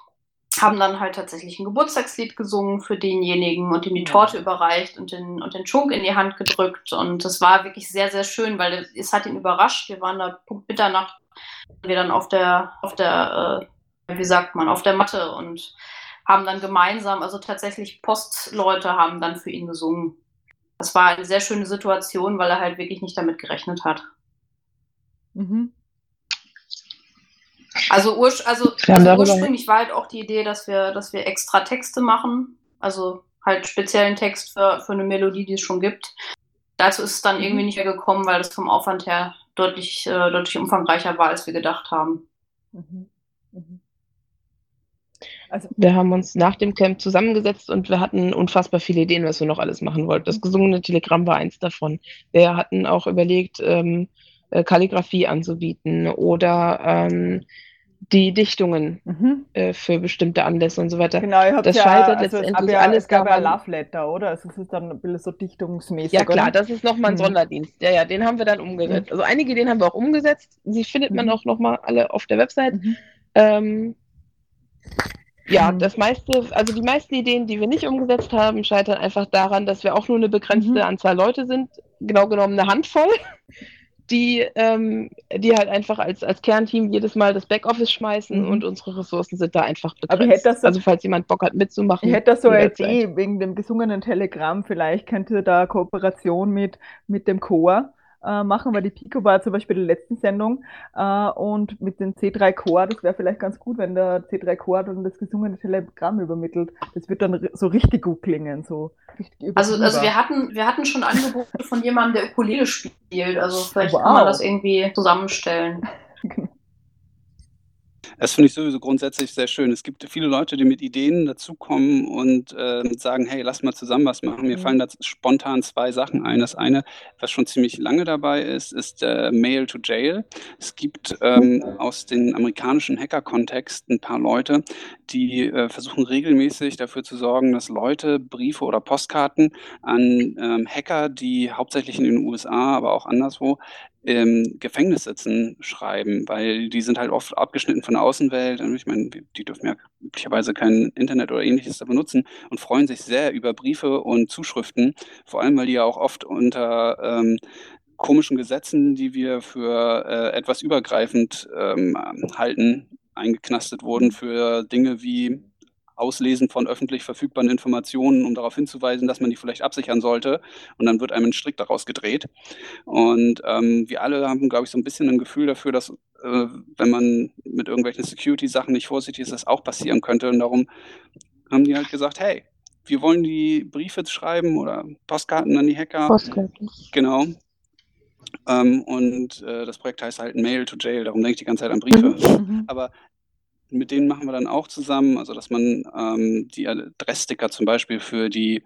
haben dann halt tatsächlich ein Geburtstagslied gesungen für denjenigen und ihm die Torte überreicht und den, und den Chunk in die Hand gedrückt. Und das war wirklich sehr, sehr schön, weil es hat ihn überrascht. Wir waren da Punkt Mitternacht, wir dann auf der, auf der äh, wie sagt man, auf der Matte und haben dann gemeinsam, also tatsächlich Postleute haben dann für ihn gesungen. Das war eine sehr schöne Situation, weil er halt wirklich nicht damit gerechnet hat. Mhm. Also, ur also, also ursprünglich war halt auch die Idee, dass wir, dass wir extra Texte machen, also halt speziellen Text für, für eine Melodie, die es schon gibt. Dazu ist es dann irgendwie mhm. nicht mehr gekommen, weil das vom Aufwand her deutlich, äh, deutlich umfangreicher war, als wir gedacht haben. Mhm. Mhm. Also, wir haben uns nach dem Camp zusammengesetzt und wir hatten unfassbar viele Ideen, was wir noch alles machen wollten. Das gesungene Telegramm war eins davon. Wir hatten auch überlegt, ähm, äh, Kalligrafie anzubieten oder ähm, die Dichtungen mhm. äh, für bestimmte Anlässe und so weiter. Genau, ihr habt das ja, scheitert also letztendlich es ja, alles. Es gab ja Love Letter, oder? Also es ist dann ein bisschen so dichtungsmäßig. Ja klar, oder? das ist nochmal ein mhm. Sonderdienst. Ja, ja, den haben wir dann umgesetzt. Mhm. Also einige Ideen haben wir auch umgesetzt. Sie findet man mhm. auch nochmal alle auf der Website. Mhm. Ähm, ja, mhm. das meiste, also die meisten Ideen, die wir nicht umgesetzt haben, scheitern einfach daran, dass wir auch nur eine begrenzte mhm. Anzahl Leute sind, genau genommen eine Handvoll, die, ähm, die halt einfach als, als Kernteam jedes Mal das Backoffice schmeißen mhm. und unsere Ressourcen sind da einfach begrenzt. Aber hätte das so, also falls jemand Bock hat mitzumachen. Ich hätte das so als Idee, wegen dem gesungenen Telegramm, vielleicht könnte da Kooperation mit, mit dem Chor äh, machen, weil die Pico war zum Beispiel die letzten Sendung äh, und mit dem C3 Core, das wäre vielleicht ganz gut, wenn der C3 Core dann das gesungene Telegramm übermittelt. Das wird dann so richtig gut klingen, so also, also wir hatten, wir hatten schon Angebote von jemandem, der Ukulele spielt, also vielleicht wow. kann man das irgendwie zusammenstellen. Das finde ich sowieso grundsätzlich sehr schön. Es gibt viele Leute, die mit Ideen dazukommen und äh, sagen, hey, lass mal zusammen was machen. Mir Mhm. fallen da spontan zwei Sachen ein. Das eine, was schon ziemlich lange dabei ist, ist äh, Mail to Jail. Es gibt ähm, aus dem amerikanischen Hacker-Kontext ein paar Leute, die äh, versuchen regelmäßig dafür zu sorgen, dass Leute Briefe oder Postkarten an ähm, Hacker, die hauptsächlich in den USA, aber auch anderswo im Gefängnis sitzen, schreiben, weil die sind halt oft abgeschnitten von der Außenwelt. Und ich meine, die dürfen ja üblicherweise kein Internet oder ähnliches da benutzen und freuen sich sehr über Briefe und Zuschriften, vor allem weil die ja auch oft unter ähm, komischen Gesetzen, die wir für äh, etwas übergreifend ähm, halten, eingeknastet wurden für Dinge wie Auslesen von öffentlich verfügbaren Informationen, um darauf hinzuweisen, dass man die vielleicht absichern sollte. Und dann wird einem ein Strick daraus gedreht. Und ähm, wir alle haben, glaube ich, so ein bisschen ein Gefühl dafür, dass äh, wenn man mit irgendwelchen Security-Sachen nicht vorsichtig ist, das auch passieren könnte. Und darum haben die halt gesagt, hey, wir wollen die Briefe schreiben oder Postkarten an die Hacker. Postkarten. Genau. Ähm, und äh, das Projekt heißt halt Mail to Jail, darum denke ich die ganze Zeit an Briefe. Mhm. Aber mit denen machen wir dann auch zusammen, also dass man ähm, die Adresssticker zum Beispiel für die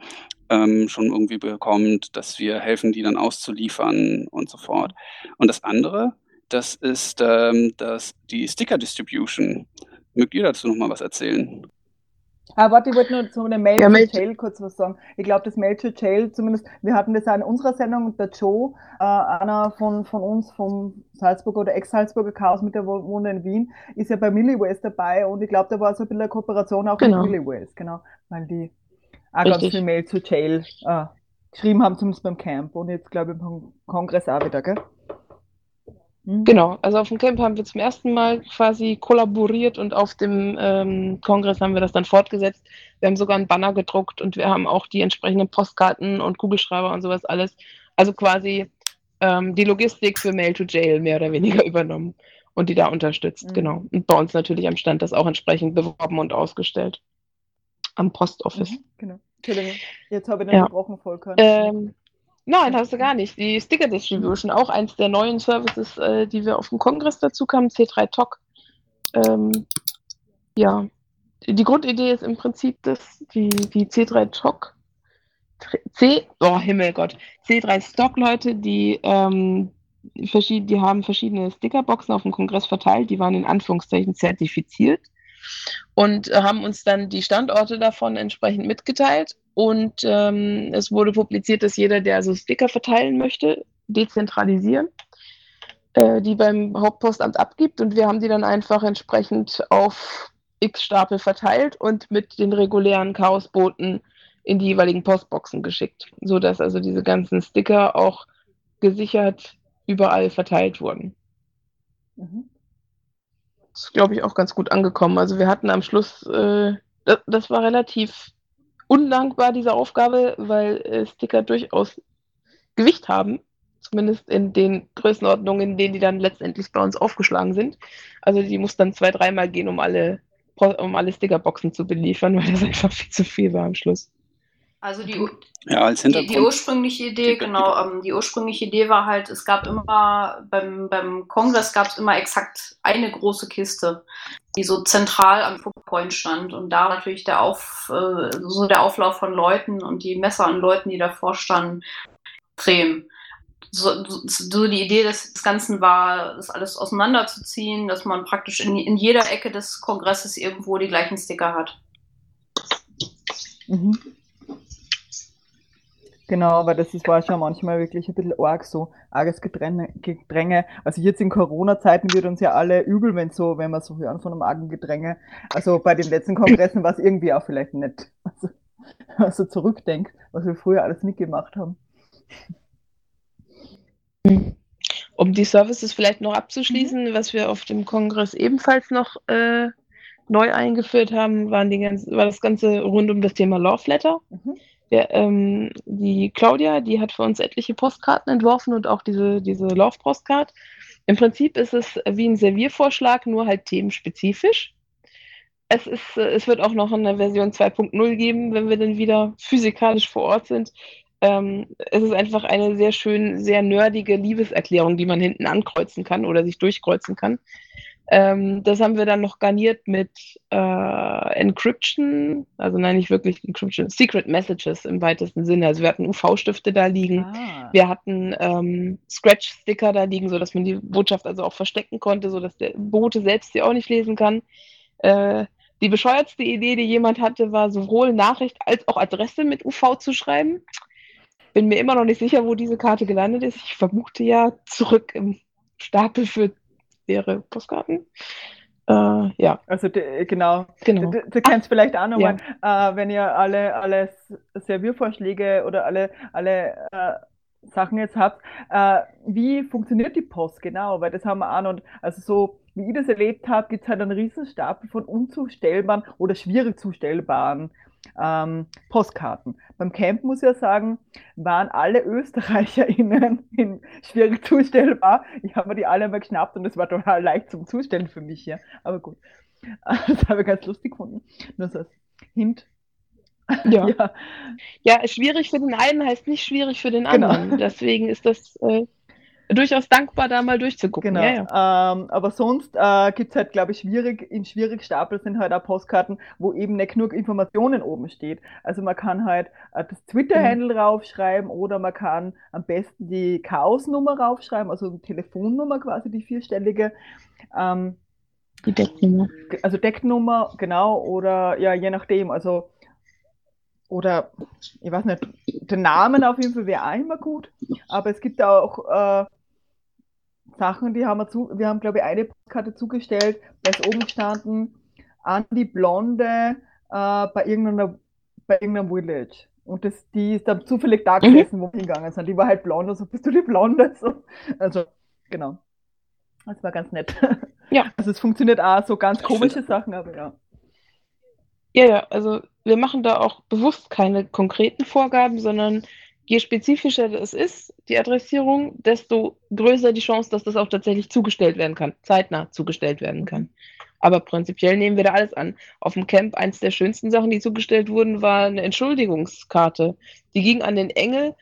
ähm, schon irgendwie bekommt, dass wir helfen, die dann auszuliefern und so fort. Und das andere, das ist ähm, das, die Sticker Distribution. Mögt ihr dazu noch mal was erzählen? Ah, warte, ich wollte nur zu dem Mail Ja, to Jail kurz was sagen. Ich glaube, das Mail to Jail, zumindest, wir hatten das auch in unserer Sendung und der Joe, äh, einer von, von uns vom Salzburger oder Ex-Salzburger Chaos mit der Wo- wohnt in Wien, ist ja bei Milliways dabei und ich glaube, da war so ein bisschen eine Kooperation auch Genau. mit Milliways, genau, weil die auch ganz Richtig. viel Mail to Jail äh, geschrieben haben, zumindest beim Camp und jetzt glaube ich beim Kongress auch wieder, gell? Hm? Genau, also auf dem Camp haben wir zum ersten Mal quasi kollaboriert und auf dem ähm, Kongress haben wir das dann fortgesetzt. Wir haben sogar einen Banner gedruckt und wir haben auch die entsprechenden Postkarten und Kugelschreiber und sowas alles. Also quasi ähm, die Logistik für Mail to Jail mehr oder weniger übernommen und die da unterstützt, Mhm. genau. Und bei uns natürlich am Stand das auch entsprechend beworben und ausgestellt. Am Postoffice. Mhm, Genau. Entschuldigung, jetzt habe ich den Ja. gebrochen voll können. Ähm, nein, hast du gar nicht. Die Sticker Distribution, auch eins der neuen Services, äh, die wir auf dem Kongress dazu kamen, C3 Talk. Ähm, ja, die Grundidee ist im Prinzip, dass die, die C3 Talk, C, oh Himmelgott, C3 Stock Leute, die, ähm, verschied, die haben verschiedene Stickerboxen auf dem Kongress verteilt, die waren in Anführungszeichen zertifiziert und haben uns dann die Standorte davon entsprechend mitgeteilt. Und ähm, es wurde publiziert, dass jeder, der also Sticker verteilen möchte, dezentralisieren, äh, die beim Hauptpostamt abgibt. Und wir haben die dann einfach entsprechend auf x Stapel verteilt und mit den regulären Chaosbooten in die jeweiligen Postboxen geschickt, sodass also diese ganzen Sticker auch gesichert überall verteilt wurden Mhm. ist, glaube ich, auch ganz gut angekommen. Also wir hatten am Schluss, äh, das, das war relativ undankbar, diese Aufgabe, weil äh, Sticker durchaus Gewicht haben, zumindest in den Größenordnungen, in denen die dann letztendlich bei uns aufgeschlagen sind. Also die muss dann zwei, dreimal gehen, um alle, um alle Stickerboxen zu beliefern, weil das einfach viel zu viel war am Schluss. Also die, Ja, als die, die ursprüngliche Idee, genau, ähm, die ursprüngliche Idee war halt, es gab immer, beim, beim Kongress gab es immer exakt eine große Kiste, die so zentral am Footpoint stand und da natürlich der Auf, äh, so der Auflauf von Leuten und die Messer an Leuten, die davor standen, extrem. So, so, die Idee des Ganzen war, das alles auseinanderzuziehen, dass man praktisch in, in jeder Ecke des Kongresses irgendwo die gleichen Sticker hat. Mhm. Genau, aber das ist, war schon manchmal wirklich ein bisschen arg so, arges Gedränge, Gedränge. Also jetzt in Corona-Zeiten wird uns ja alle übel, wenn so, wenn wir so hören von einem argen Gedränge. Also bei den letzten Kongressen war es irgendwie auch vielleicht nett. Also, also zurückdenkt, was wir früher alles mitgemacht haben. Um die Services vielleicht noch abzuschließen, was wir auf dem Kongress ebenfalls noch äh, neu eingeführt haben, waren die ganz, war das Ganze rund um das Thema Love Letter. Mhm. Der, ähm, die Claudia, die hat für uns etliche Postkarten entworfen und auch diese, diese Love-Postcard. Im Prinzip ist es wie ein Serviervorschlag, nur halt themenspezifisch. Es, ist, äh, es wird auch noch eine Version 2.0 geben, wenn wir dann wieder physikalisch vor Ort sind. Ähm, es ist einfach eine sehr schön, sehr nerdige Liebeserklärung, die man hinten ankreuzen kann oder sich durchkreuzen kann. Ähm, das haben wir dann noch garniert mit äh, Encryption, also nein, nicht wirklich Encryption, Secret Messages im weitesten Sinne. Also wir hatten UV-Stifte da liegen, Ah. wir hatten ähm, Scratch-Sticker da liegen, sodass man die Botschaft also auch verstecken konnte, sodass der Bote selbst sie auch nicht lesen kann. Äh, die bescheuertste Idee, die jemand hatte, war sowohl Nachricht als auch Adresse mit UV zu schreiben. Bin mir immer noch nicht sicher, wo diese Karte gelandet ist. Ich vermute ja zurück im Stapel für leere Postkarten. Äh, ja, Also de, genau. genau. Du, du kennst vielleicht auch nochmal, äh, wenn ihr alle, alle Serviervorschläge oder alle, alle äh, Sachen jetzt habt, äh, wie funktioniert die Post genau? Weil das haben wir auch noch, also so wie ich das erlebt habe, gibt es halt einen riesen Stapel von unzustellbaren oder schwierig zustellbaren ähm, Postkarten. Beim Camp muss ich ja sagen, waren alle ÖsterreicherInnen in schwierig zustellbar. Ich habe mir die alle mal geschnappt und es war total leicht zum Zustellen für mich hier. Aber gut, das habe ich ganz lustig gefunden. Nur so als Hint. Ja. ja. ja, schwierig für den einen heißt nicht schwierig für den Genau. anderen. Deswegen ist das äh, durchaus dankbar, da mal durchzugucken. Genau. Ja, ja. Ähm, aber sonst äh, gibt es halt, glaube ich, schwierig, im Schwierigstapel sind halt auch Postkarten, wo eben nicht genug Informationen oben steht. Also man kann halt äh, das Twitter-Handle raufschreiben oder man kann am besten die Chaos-Nummer raufschreiben, also die Telefonnummer quasi, die vierstellige. Ähm, Die Decknummer. Also Decknummer, genau, oder ja, je nachdem, also oder ich weiß nicht, der Namen auf jeden Fall wäre auch immer gut, aber es gibt auch äh, Sachen, die haben wir zu, wir haben glaube ich eine Postkarte zugestellt, da ist oben gestanden, an die Blonde äh, bei irgendeiner, bei irgendeinem Village. Und das, die ist dann zufällig da Mhm. gesessen, wo wir hingegangen sind. Die war halt blond, also bist du die Blonde? So. Also, genau. Das war ganz nett. Ja. Also es funktioniert auch so ganz komische Sachen, aber ja. Ja, ja, also wir machen da auch bewusst keine konkreten Vorgaben, sondern je spezifischer es ist, die Adressierung, desto größer die Chance, dass das auch tatsächlich zugestellt werden kann, zeitnah zugestellt werden kann. Aber prinzipiell nehmen wir da alles an. Auf dem Camp, eins der schönsten Sachen, die zugestellt wurden, war eine Entschuldigungskarte. Die ging an den Engel,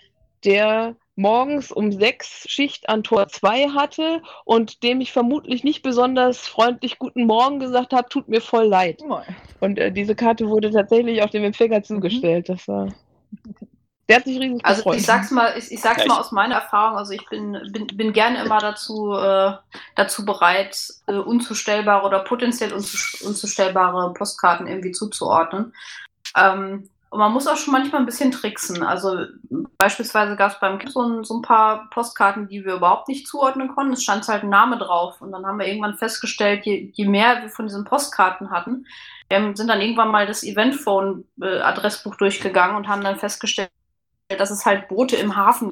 der morgens um sechs Schicht an Tor 2 hatte und dem ich vermutlich nicht besonders freundlich Guten Morgen gesagt habe, tut mir voll leid. Und äh, diese Karte wurde tatsächlich auch dem Empfänger zugestellt. Das war. Der hat sich riesig Also gefreut. ich sag's mal, ich, ich sag's Ja, mal aus meiner Erfahrung, also ich bin, bin, bin gerne immer dazu, äh, dazu bereit, äh, unzustellbare oder potenziell unzu, unzustellbare Postkarten irgendwie zuzuordnen. Ähm, und man muss auch schon manchmal ein bisschen tricksen. Also beispielsweise gab es beim Kind so ein, so ein paar Postkarten, die wir überhaupt nicht zuordnen konnten. Es stand halt ein Name drauf. Und dann haben wir irgendwann festgestellt, je, je mehr wir von diesen Postkarten hatten, wir sind dann irgendwann mal das Eventphone-Adressbuch durchgegangen und haben dann festgestellt, dass es halt Boote im Hafen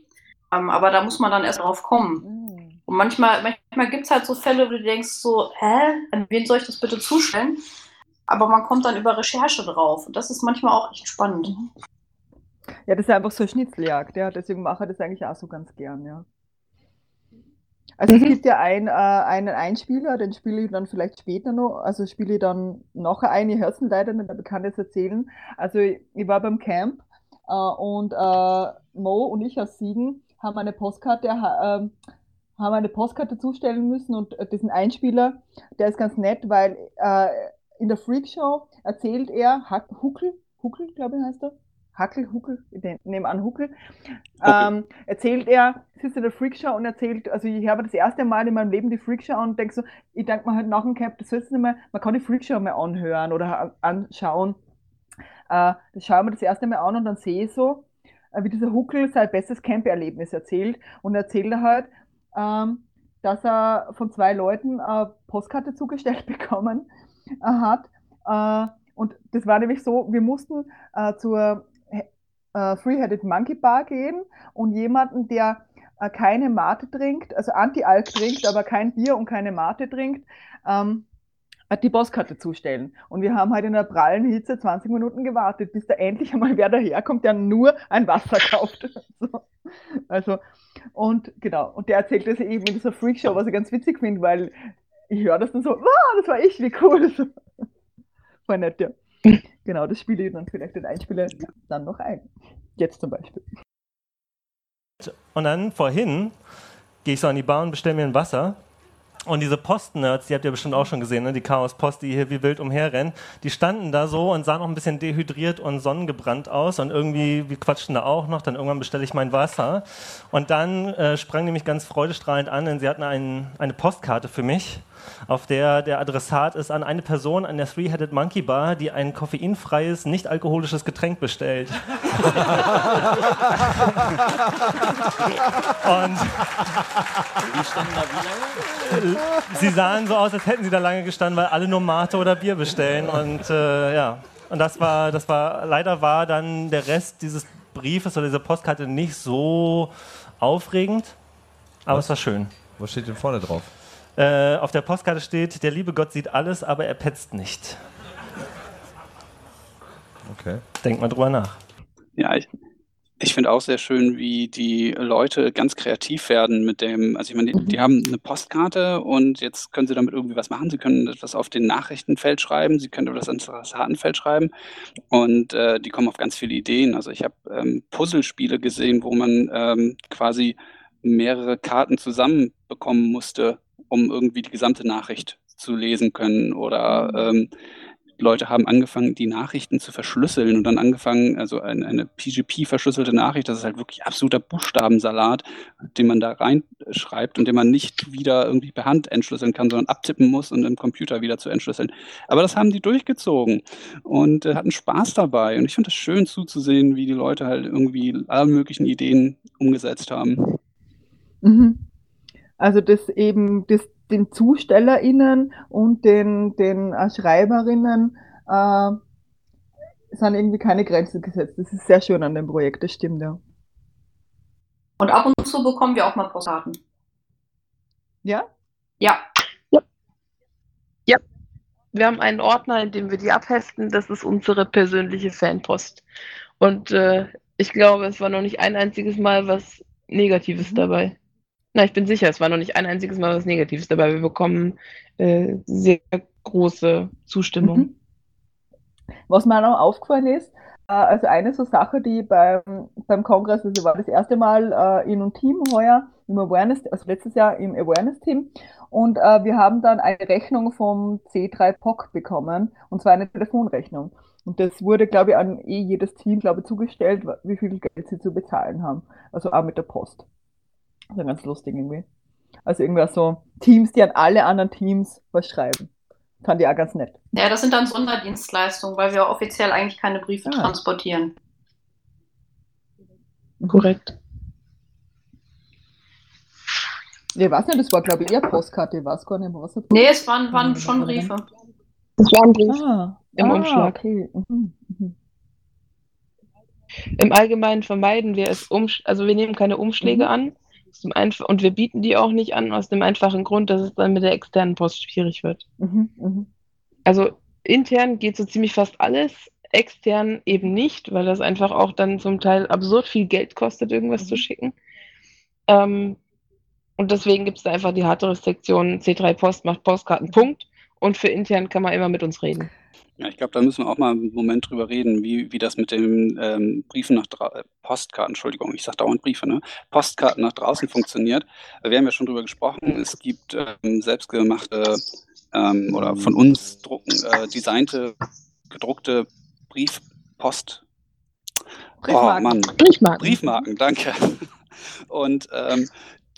ähm, aber da muss man dann erst drauf kommen. Mm. Und manchmal, manchmal gibt es halt so Fälle, wo du denkst so, hä, an wen soll ich das bitte zustellen? Aber man kommt dann über Recherche drauf. Und das ist manchmal auch echt spannend. Ja, das ist einfach so Schnitzeljagd, ja. Deswegen mache ich das eigentlich auch so ganz gern, ja. Also es Mhm. gibt ja ein, äh, einen Einspieler, den spiele ich dann vielleicht später noch, also spiele ich dann noch ein, ich höre es leider nicht, aber ich kann das erzählen. Also ich, ich war beim Camp und äh, Mo und ich aus Siegen haben eine Postkarte, äh, haben eine Postkarte zustellen müssen und äh, diesen Einspieler, der ist ganz nett, weil äh, in der Freakshow erzählt er, Huckel, Huckel, glaube ich heißt er, Hackel, Huckel, ich ne- nehme an Huckel, ähm, erzählt er, sitzt in der Freakshow und erzählt, also ich habe das erste Mal in meinem Leben die Freakshow und denke so, ich denke mir halt nach dem Camp, das ist nicht mehr, man kann die Freakshow mehr anhören oder an- anschauen. Äh, das schaue ich mir das erste Mal an und dann sehe ich so, äh, wie dieser Huckel sein bestes Camp-Erlebnis erzählt und erzählt er halt, ähm, dass er von zwei Leuten eine Postkarte zugestellt bekommen äh, hat. Und das war nämlich so, wir mussten zur äh, Three-Headed Monkey Bar gehen und jemanden, der keine Mate trinkt, also Anti-Alk trinkt, aber kein Bier und keine Mate trinkt, ähm, die Postkarte zustellen. Und wir haben halt in der prallen Hitze 20 Minuten gewartet, bis da endlich einmal wer daherkommt, der nur ein Wasser kauft. so. Also, und genau, und der erzählt das eben in dieser Freakshow, was ich ganz witzig finde, weil ich höre das dann so, wow, das war ich, wie cool. So. Voll nett, ja. Genau, das spiele ich dann vielleicht den Einspieler dann noch ein. Jetzt zum Beispiel. Und dann vorhin gehe ich so an die Bar und bestelle mir ein Wasser. Und diese Post-Nerds, die habt ihr bestimmt auch schon gesehen, ne? die Chaos-Post, die hier wie wild umherrennen, die standen da so und sahen noch ein bisschen dehydriert und sonnengebrannt aus und irgendwie, wir quatschten da auch noch, dann irgendwann bestelle ich mein Wasser. Und dann äh, sprang die mich ganz freudestrahlend an, denn sie hatten ein, eine Postkarte für mich auf der der Adressat ist an eine Person an der Three-Headed Monkey Bar, die ein koffeinfreies, nicht alkoholisches Getränk bestellt. Und Die standen da wie lange? sie sahen so aus, als hätten sie da lange gestanden, weil alle nur Mate oder Bier bestellen. Und äh, ja, und das war, das war, leider war dann der Rest dieses Briefes oder dieser Postkarte nicht so aufregend, aber es war schön. Was steht denn vorne drauf? Äh, auf der Postkarte steht, der liebe Gott sieht alles, aber er petzt nicht. Okay. Denkt mal drüber nach. Ja, ich, ich finde auch sehr schön, wie die Leute ganz kreativ werden mit dem, also ich meine, die, die haben eine Postkarte und jetzt können sie damit irgendwie was machen. Sie können etwas auf den Nachrichtenfeld schreiben, sie können etwas ins Adressatenfeld schreiben und äh, die kommen auf ganz viele Ideen. Also ich habe ähm, Puzzlespiele gesehen, wo man ähm, quasi mehrere Karten zusammenbekommen musste, um irgendwie die gesamte Nachricht zu lesen können. Oder ähm, Leute haben angefangen, die Nachrichten zu verschlüsseln und dann angefangen, also eine, eine PGP-verschlüsselte Nachricht, das ist halt wirklich absoluter Buchstabensalat, den man da reinschreibt und den man nicht wieder irgendwie per Hand entschlüsseln kann, sondern abtippen muss und im Computer wieder zu entschlüsseln. Aber das haben die durchgezogen und äh, hatten Spaß dabei. Und ich finde es schön zuzusehen, wie die Leute halt irgendwie alle möglichen Ideen umgesetzt haben. Mhm. Also das eben das, den ZustellerInnen und den, den äh, SchreiberInnen äh, sind irgendwie keine Grenzen gesetzt. Das ist sehr schön an dem Projekt, das stimmt, ja. Und ab und zu bekommen wir auch mal Postkarten. Ja? Ja. Ja. Wir haben einen Ordner, in dem wir die abheften. Das ist unsere persönliche Fanpost. Und äh, ich glaube, es war noch nicht ein einziges Mal was Negatives dabei. Na, ich bin sicher, es war noch nicht ein einziges Mal was Negatives dabei. Wir bekommen äh, sehr große Zustimmung. Mhm. Was mir auch noch aufgefallen ist, äh, also eine so Sache, die beim, beim Kongress, also war das erste Mal äh, in einem Team heuer, im Awareness, also letztes Jahr im Awareness-Team. Und äh, wir haben dann eine Rechnung vom C3 POC bekommen, und zwar eine Telefonrechnung. Und das wurde, glaube ich, an eh jedes Team, glaube ich, zugestellt, wie viel Geld sie zu bezahlen haben. Also auch mit der Post. Also ganz lustig irgendwie. Also irgendwie so Teams, die an alle anderen Teams was schreiben. Fand ich auch ganz nett. Ja, das sind dann Sonderdienstleistungen, weil wir offiziell eigentlich keine Briefe Ah. transportieren. Korrekt. Ich weiß nicht, das war, glaube ich, eher Postkarte, ich weiß gar nicht, was er Nee, es waren, waren schon Briefe. Das war ein Brief Ah, im ah, Umschlag. Okay. Mhm. Mhm. Im Allgemeinen vermeiden wir es, Umsch also wir nehmen keine Umschläge Mhm. an. Dem Einf und wir bieten die auch nicht an, aus dem einfachen Grund, dass es dann mit der externen Post schwierig wird. Mhm. Mhm. Also intern geht so ziemlich fast alles, extern eben nicht, weil das einfach auch dann zum Teil absurd viel Geld kostet, irgendwas zu schicken. Ähm, und deswegen gibt es da einfach die harte Restriktion, C3 Post macht Postkarten, Punkt. Und für intern kann man immer mit uns reden. Ja, ich glaube, da müssen wir auch mal einen Moment drüber reden, wie, wie das mit den ähm, Briefen nach draußen, äh, Postkarten, Entschuldigung, ich sage dauernd Briefe, ne? Postkarten nach draußen funktioniert. Wir haben ja schon drüber gesprochen. Es gibt ähm, selbstgemachte ähm, oder von uns drucken, äh, designte, gedruckte Briefpost. Oh Briefmarken. Mann, Briefmarken. Briefmarken, danke. Und ähm,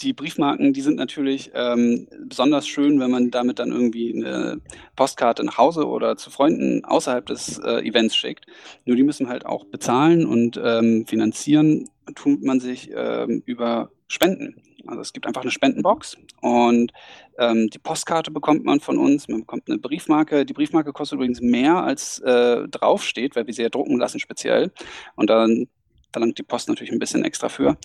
die Briefmarken, die sind natürlich ähm, besonders schön, wenn man damit dann irgendwie eine Postkarte nach Hause oder zu Freunden außerhalb des äh, Events schickt. Nur die müssen halt auch bezahlen und ähm, finanzieren tut man sich ähm, über Spenden. Also es gibt einfach eine Spendenbox und ähm, die Postkarte bekommt man von uns. Man bekommt eine Briefmarke. Die Briefmarke kostet übrigens mehr, als äh, draufsteht, weil wir sie ja drucken lassen speziell. Und dann verlangt die Post natürlich ein bisschen extra für.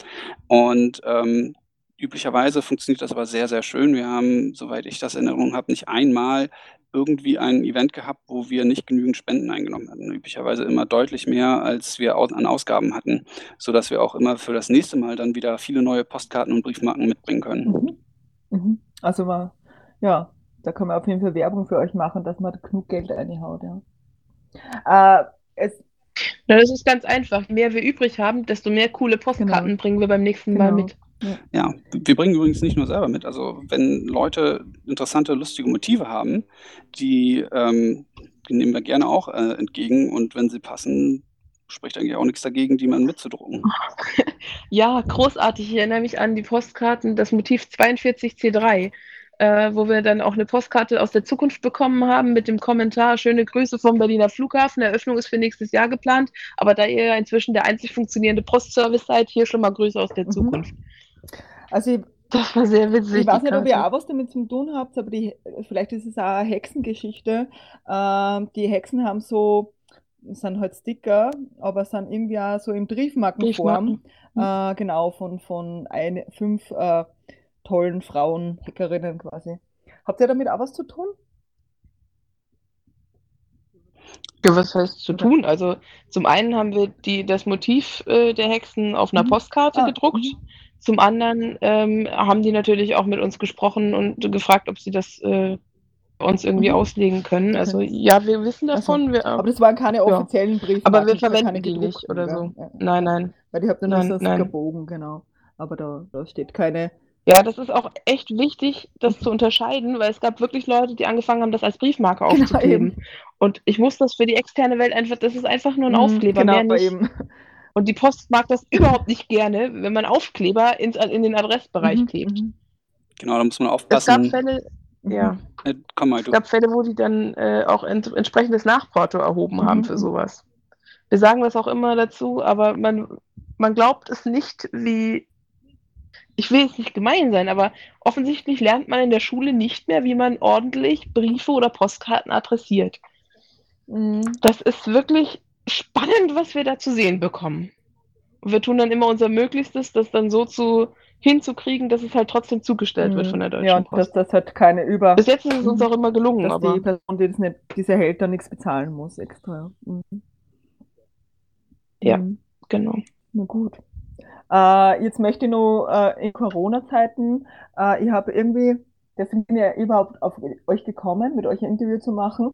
Und ähm, üblicherweise funktioniert das aber sehr, sehr schön. Wir haben, soweit ich das in Erinnerung habe, nicht einmal irgendwie ein Event gehabt, wo wir nicht genügend Spenden eingenommen hatten. Üblicherweise immer deutlich mehr, als wir an Ausgaben hatten, sodass wir auch immer für das nächste Mal dann wieder viele neue Postkarten und Briefmarken mitbringen können. Mhm. Mhm. Also mal, ja, da kann man auf jeden Fall Werbung für euch machen, dass man genug Geld reinhaut, ja. Äh, es, Na, das ist ganz einfach. Je mehr wir übrig haben, desto mehr coole Postkarten Genau. bringen wir beim nächsten Mal Genau. mit. Ja, wir bringen übrigens nicht nur selber mit. Also wenn Leute interessante, lustige Motive haben, die, ähm, die nehmen wir gerne auch äh, entgegen und wenn sie passen, spricht eigentlich auch nichts dagegen, die man mitzudrucken. Ja, großartig. Ich erinnere mich an die Postkarten, das Motiv 42C3, äh, wo wir dann auch eine Postkarte aus der Zukunft bekommen haben mit dem Kommentar, schöne Grüße vom Berliner Flughafen, Eröffnung ist für nächstes Jahr geplant, aber da ihr ja inzwischen der einzig funktionierende Postservice seid, hier schon mal Grüße aus der Mhm. Also ich, Das war sehr witzig. ich weiß nicht, ob ihr auch was damit zu tun habt, aber die, vielleicht ist es auch eine Hexengeschichte. Ähm, die Hexen haben so, sind halt Sticker, aber sind irgendwie auch so in Briefmarkenform. Briefmarken. Äh, genau, von, von eine, fünf äh, tollen Frauen, Hackerinnen quasi. Habt ihr damit auch was zu tun? Ja, was heißt zu tun? Also zum einen haben wir die, das Motiv äh, der Hexen auf einer Mhm. Postkarte Ah, gedruckt. Zum anderen ähm, haben die natürlich auch mit uns gesprochen und gefragt, ob sie das äh, uns irgendwie Mhm. auslegen können. Okay. Also ja, wir wissen Also, davon. wir, aber das waren keine ja. offiziellen Briefmarken. Aber wir das verwenden keine die nicht oder so. Ja. Nein, nein. Weil ich habe dann Nein, so einen nein. Stickerbogen, genau. Aber da, da steht keine. Ja, das ist auch echt wichtig, das zu unterscheiden, weil es gab wirklich Leute, die angefangen haben, das als Briefmarke Genau, aufzukleben. Und ich muss das für die externe Welt einfach, das ist einfach nur ein Mhm, Aufkleber, genau, mehr nicht. eben. Und die Post mag das überhaupt nicht gerne, wenn man Aufkleber ins, in den Adressbereich Mhm, klebt. mhm. Genau, da muss man Es gab aufpassen. Fälle, ja, Äh, komm mal, es du. gab Fälle, wo die dann äh, auch ent entsprechendes Nachporto erhoben haben Mhm, für mhm. sowas. Wir sagen das auch immer dazu, aber man, man glaubt es nicht, wie. Ich will jetzt nicht gemein sein, aber offensichtlich lernt man in der Schule nicht mehr, wie man ordentlich Briefe oder Postkarten adressiert. Mhm. Das ist wirklich spannend, was wir da zu sehen bekommen. Wir tun dann immer unser Möglichstes, das dann so zu hinzukriegen, dass es halt trotzdem zugestellt wird von der Deutschen Mhm. Ja, und Post. dass das halt keine über. Bis jetzt ist es uns Mhm. auch immer gelungen, dass aber die Person, die das nicht, diese hält, dann nichts bezahlen muss extra. Mhm. Ja. Mhm. genau. Na gut. Äh, jetzt möchte ich noch äh, in Corona-Zeiten, äh, ich habe irgendwie, deswegen bin ich ja überhaupt auf euch gekommen, mit euch ein Interview zu machen,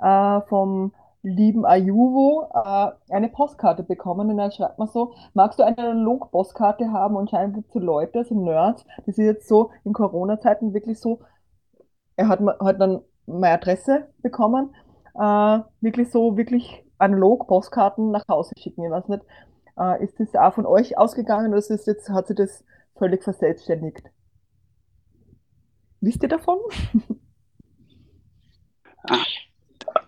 äh, vom lieben Ayuvo äh, eine Postkarte bekommen und dann schreibt man so, magst du eine Analog-Postkarte haben? Und scheinbar gibt es Leute, so Nerds, die sind jetzt so in Corona-Zeiten wirklich so, er hat, hat dann meine Adresse bekommen, äh, wirklich so, wirklich analog Postkarten nach Hause schicken. Ich weiß nicht, äh, ist das auch von euch ausgegangen oder ist jetzt, hat sich das völlig verselbstständigt? Wisst ihr davon?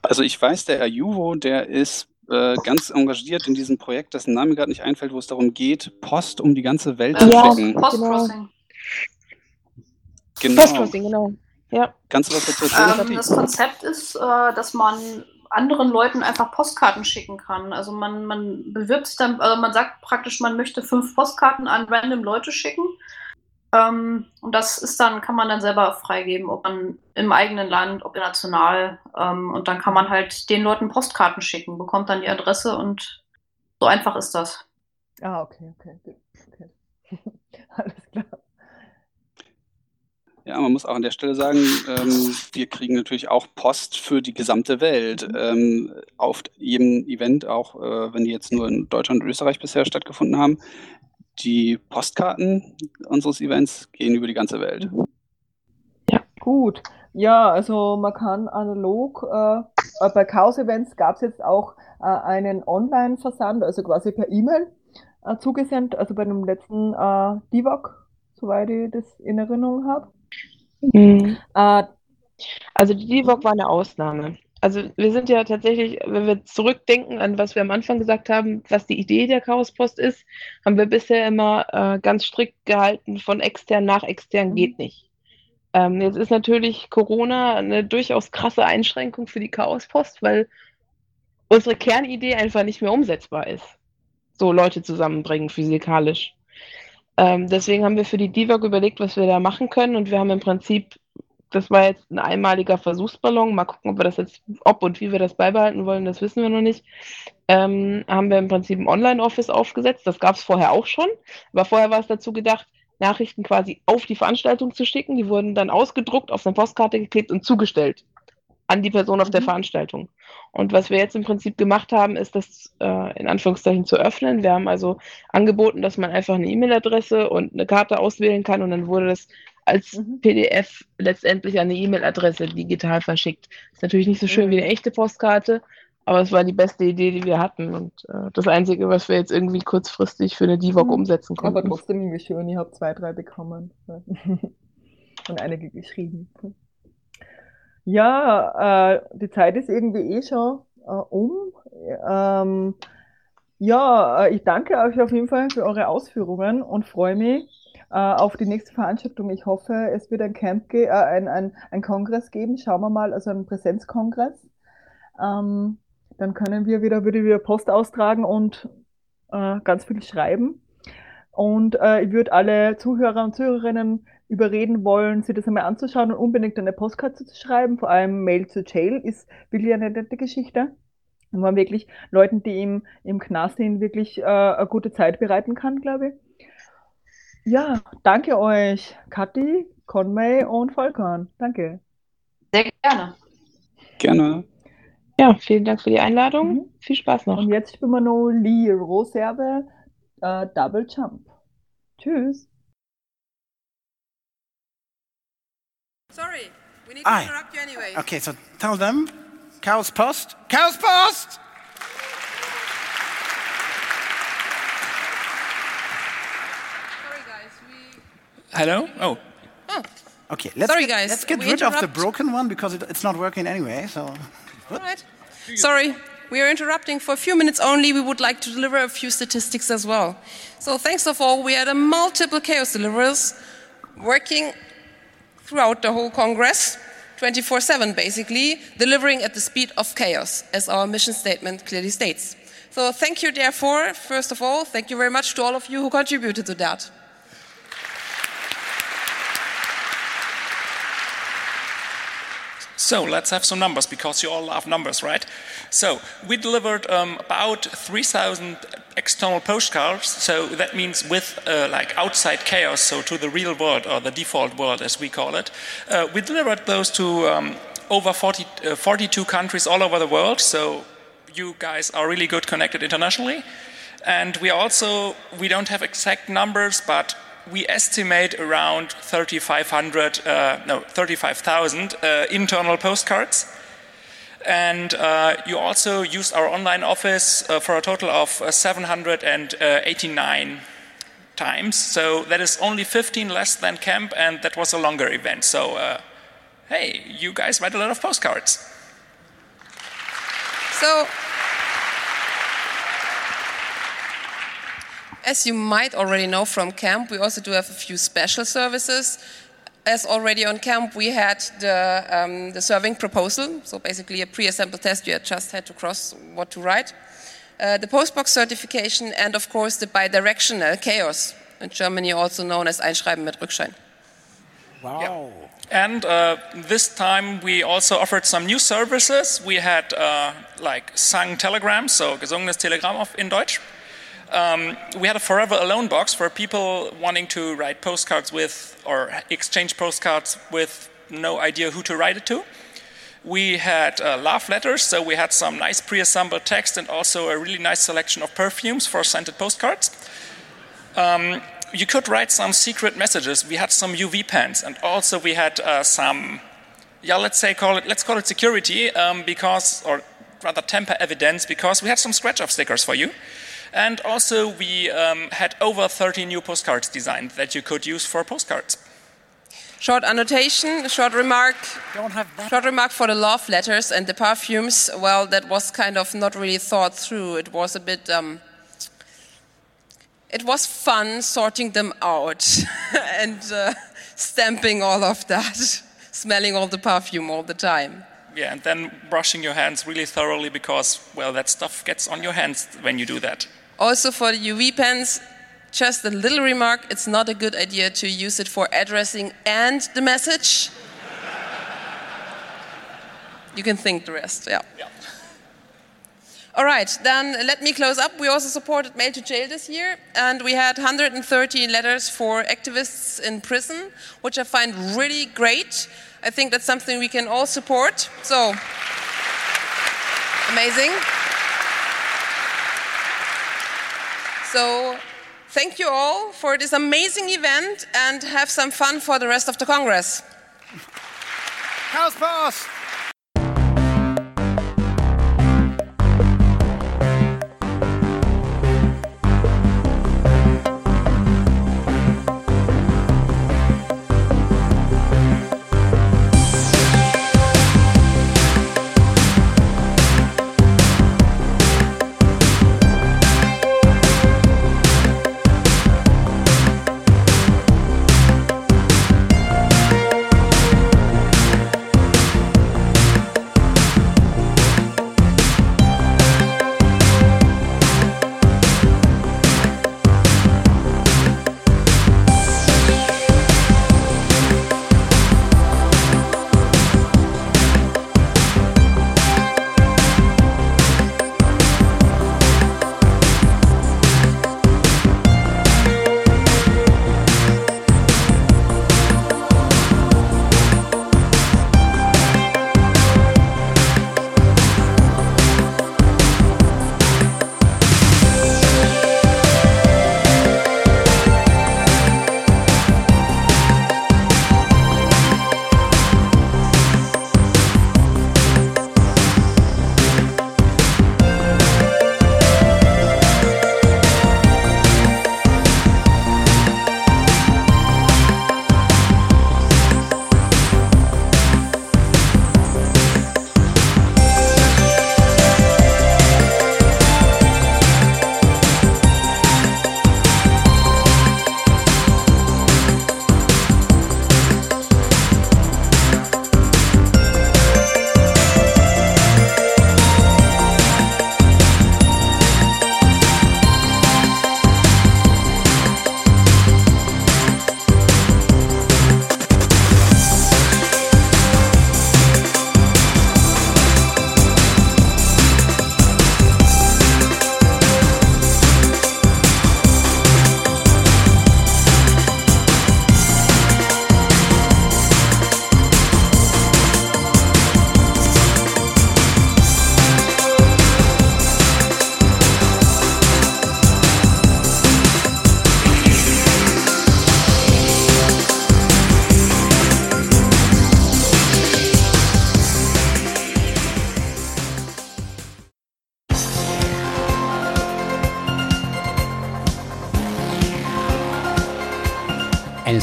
Also ich weiß, der Ajuvo, der ist äh, ganz engagiert in diesem Projekt, dessen Name gerade nicht einfällt, wo es darum geht, Post um die ganze Welt zu Ja, schicken. Postcrossing. Genau. Postcrossing, genau. Ja. Kannst du was dazu erzählen, Ähm, das Konzept ist, äh, dass man anderen Leuten einfach Postkarten schicken kann. Also man, man bewirbt sich dann, also man sagt praktisch, man möchte fünf Postkarten an random Leute schicken. Ähm, und das ist dann, kann man dann selber freigeben, ob man im eigenen Land, ob national. Ähm, und dann kann man halt den Leuten Postkarten schicken, bekommt dann die Adresse und so einfach ist das. Ah, okay, okay. okay. Alles klar. Ja, man muss auch an der Stelle sagen, ähm, wir kriegen natürlich auch Post für die gesamte Welt. Ähm, auf jedem Event, auch äh, wenn die jetzt nur in Deutschland und Österreich bisher stattgefunden haben. Die Postkarten unseres Events gehen über die ganze Welt. Gut. Ja, also man kann analog, äh, äh, bei Chaos-Events gab es jetzt auch äh, einen Online-Versand, also quasi per E-Mail äh, zugesendet, also bei dem letzten äh, DIVOC, soweit ich das in Erinnerung habe. Mhm. Äh, Also die DIVOC war eine Ausnahme. Also wir sind ja tatsächlich, wenn wir zurückdenken an was wir am Anfang gesagt haben, was die Idee der Chaospost ist, haben wir bisher immer äh, ganz strikt gehalten, von extern nach extern geht nicht. Ähm, jetzt ist natürlich Corona eine durchaus krasse Einschränkung für die Chaospost, weil unsere Kernidee einfach nicht mehr umsetzbar ist. So Leute zusammenbringen, physikalisch. Ähm, deswegen haben wir für die DIVOC überlegt, was wir da machen können und wir haben im Prinzip das war jetzt ein einmaliger Versuchsballon. Mal gucken, ob wir das jetzt, ob und wie wir das beibehalten wollen, das wissen wir noch nicht. Ähm, haben wir im Prinzip ein Online-Office aufgesetzt. Das gab es vorher auch schon. Aber vorher war es dazu gedacht, Nachrichten quasi auf die Veranstaltung zu schicken. Die wurden dann ausgedruckt, auf eine Postkarte geklebt und zugestellt. an die Person auf der Veranstaltung. Und was wir jetzt im Prinzip gemacht haben, ist das äh, in Anführungszeichen zu öffnen. Wir haben also angeboten, dass man einfach eine E-Mail-Adresse und eine Karte auswählen kann und dann wurde das als PDF letztendlich an eine E-Mail-Adresse digital verschickt. Ist natürlich nicht so schön wie eine echte Postkarte, aber es war die beste Idee, die wir hatten und äh, das Einzige, was wir jetzt irgendwie kurzfristig für eine DIVOG umsetzen konnten. Aber trotzdem irgendwie schön, ich habe zwei, drei bekommen und einige geschrieben. Ja, äh, die Zeit ist irgendwie eh schon äh, um. Ähm, ja, äh, ich danke euch auf jeden Fall für eure Ausführungen und freue mich auf die nächste Veranstaltung. Ich hoffe, es wird ein Camp, äh, ein, ein, ein Kongress geben. Schauen wir mal, also ein Präsenzkongress. Ähm, dann können wir wieder, würde wieder Post austragen und äh, ganz viel schreiben. Und äh, ich würde alle Zuhörer und Zuhörerinnen überreden wollen, sich das einmal anzuschauen und unbedingt eine Postkarte zu schreiben. Vor allem Mail to Jail ist wirklich eine nette Geschichte. Und man wirklich Leuten, die im, im Knast sind, wirklich äh, eine gute Zeit bereiten kann, glaube ich. Ja, danke euch, Kathi, Conway und Volkan. Danke. Sehr gerne. Gerne. Ja, vielen Dank für die Einladung. Mhm. Viel Spaß noch. Und jetzt spielen wir noch Lee Roserve äh, Double Jump. Tschüss. Sorry, we need to Aye. interrupt you anyway. Okay, so tell them, Cow's Post. Cow's Post! Hello? Oh. oh. Okay, let's Sorry, get, guys, let's get we rid of the broken one because it, it's not working anyway. So All right. Sorry, we are interrupting for a few minutes only. We would like to deliver a few statistics as well. So, thanks of all, we had a multiple chaos deliverers working throughout the whole Congress, 24 7 basically, delivering at the speed of chaos, as our mission statement clearly states. So, thank you, therefore, first of all, thank you very much to all of you who contributed to that. So let's have some numbers because you all love numbers, right? So we delivered um, about 3,000 external postcards. So that means with uh, like outside chaos, so to the real world or the default world as we call it. Uh, we delivered those to um, over 40, uh, 42 countries all over the world. So you guys are really good connected internationally. And we also, we don't have exact numbers, but we estimate around 3,500, uh, no, 35,000 uh, internal postcards. And uh, you also used our online office uh, for a total of uh, 789 times. So that is only 15 less than camp, and that was a longer event. So, uh, hey, you guys write a lot of postcards. So, as you might already know from camp, we also do have a few special services. As already on camp, we had the, um, the serving proposal, so basically a pre-assembled test. You had just had to cross what to write. Uh, the postbox certification, and of course the bidirectional chaos, in Germany also known as Einschreiben mit Rückschein. Wow. And uh, this time we also offered some new services. We had uh, like sung telegrams, so gesungenes Telegramm auf in Deutsch. Um, we had a forever alone box for people wanting to write postcards with or exchange postcards with no idea who to write it to. We had uh, love letters, so we had some nice pre assembled text and also a really nice selection of perfumes for scented postcards. Um, you could write some secret messages. We had some UV pens, and also we had uh, some, yeah, let's say call it, let's call it security, um, because, or rather temper evidence, because we had some scratch-off stickers for you. And also we um, had over 30 new postcards designed that you could use for postcards. Short annotation, short remark. Short remark for the love letters and the perfumes. Well, that was kind of not really thought through. It was a bit. Um, it was fun sorting them out and uh, stamping all of that, smelling all the perfume all the time. Yeah, and then brushing your hands really thoroughly because, well, that stuff gets on your hands when you do that. Also, for the UV pens, just a little remark it's not a good idea to use it for addressing and the message. you can think the rest, yeah. yeah. All right, then let me close up. We also supported Mail to Jail this year, and we had 130 letters for activists in prison, which I find really great. I think that's something we can all support. So, amazing. So, thank you all for this amazing event and have some fun for the rest of the Congress. Chaos Post!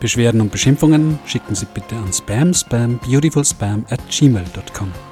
Beschwerden und Beschimpfungen schicken Sie bitte an spam spam beautifulspam at gmail.com.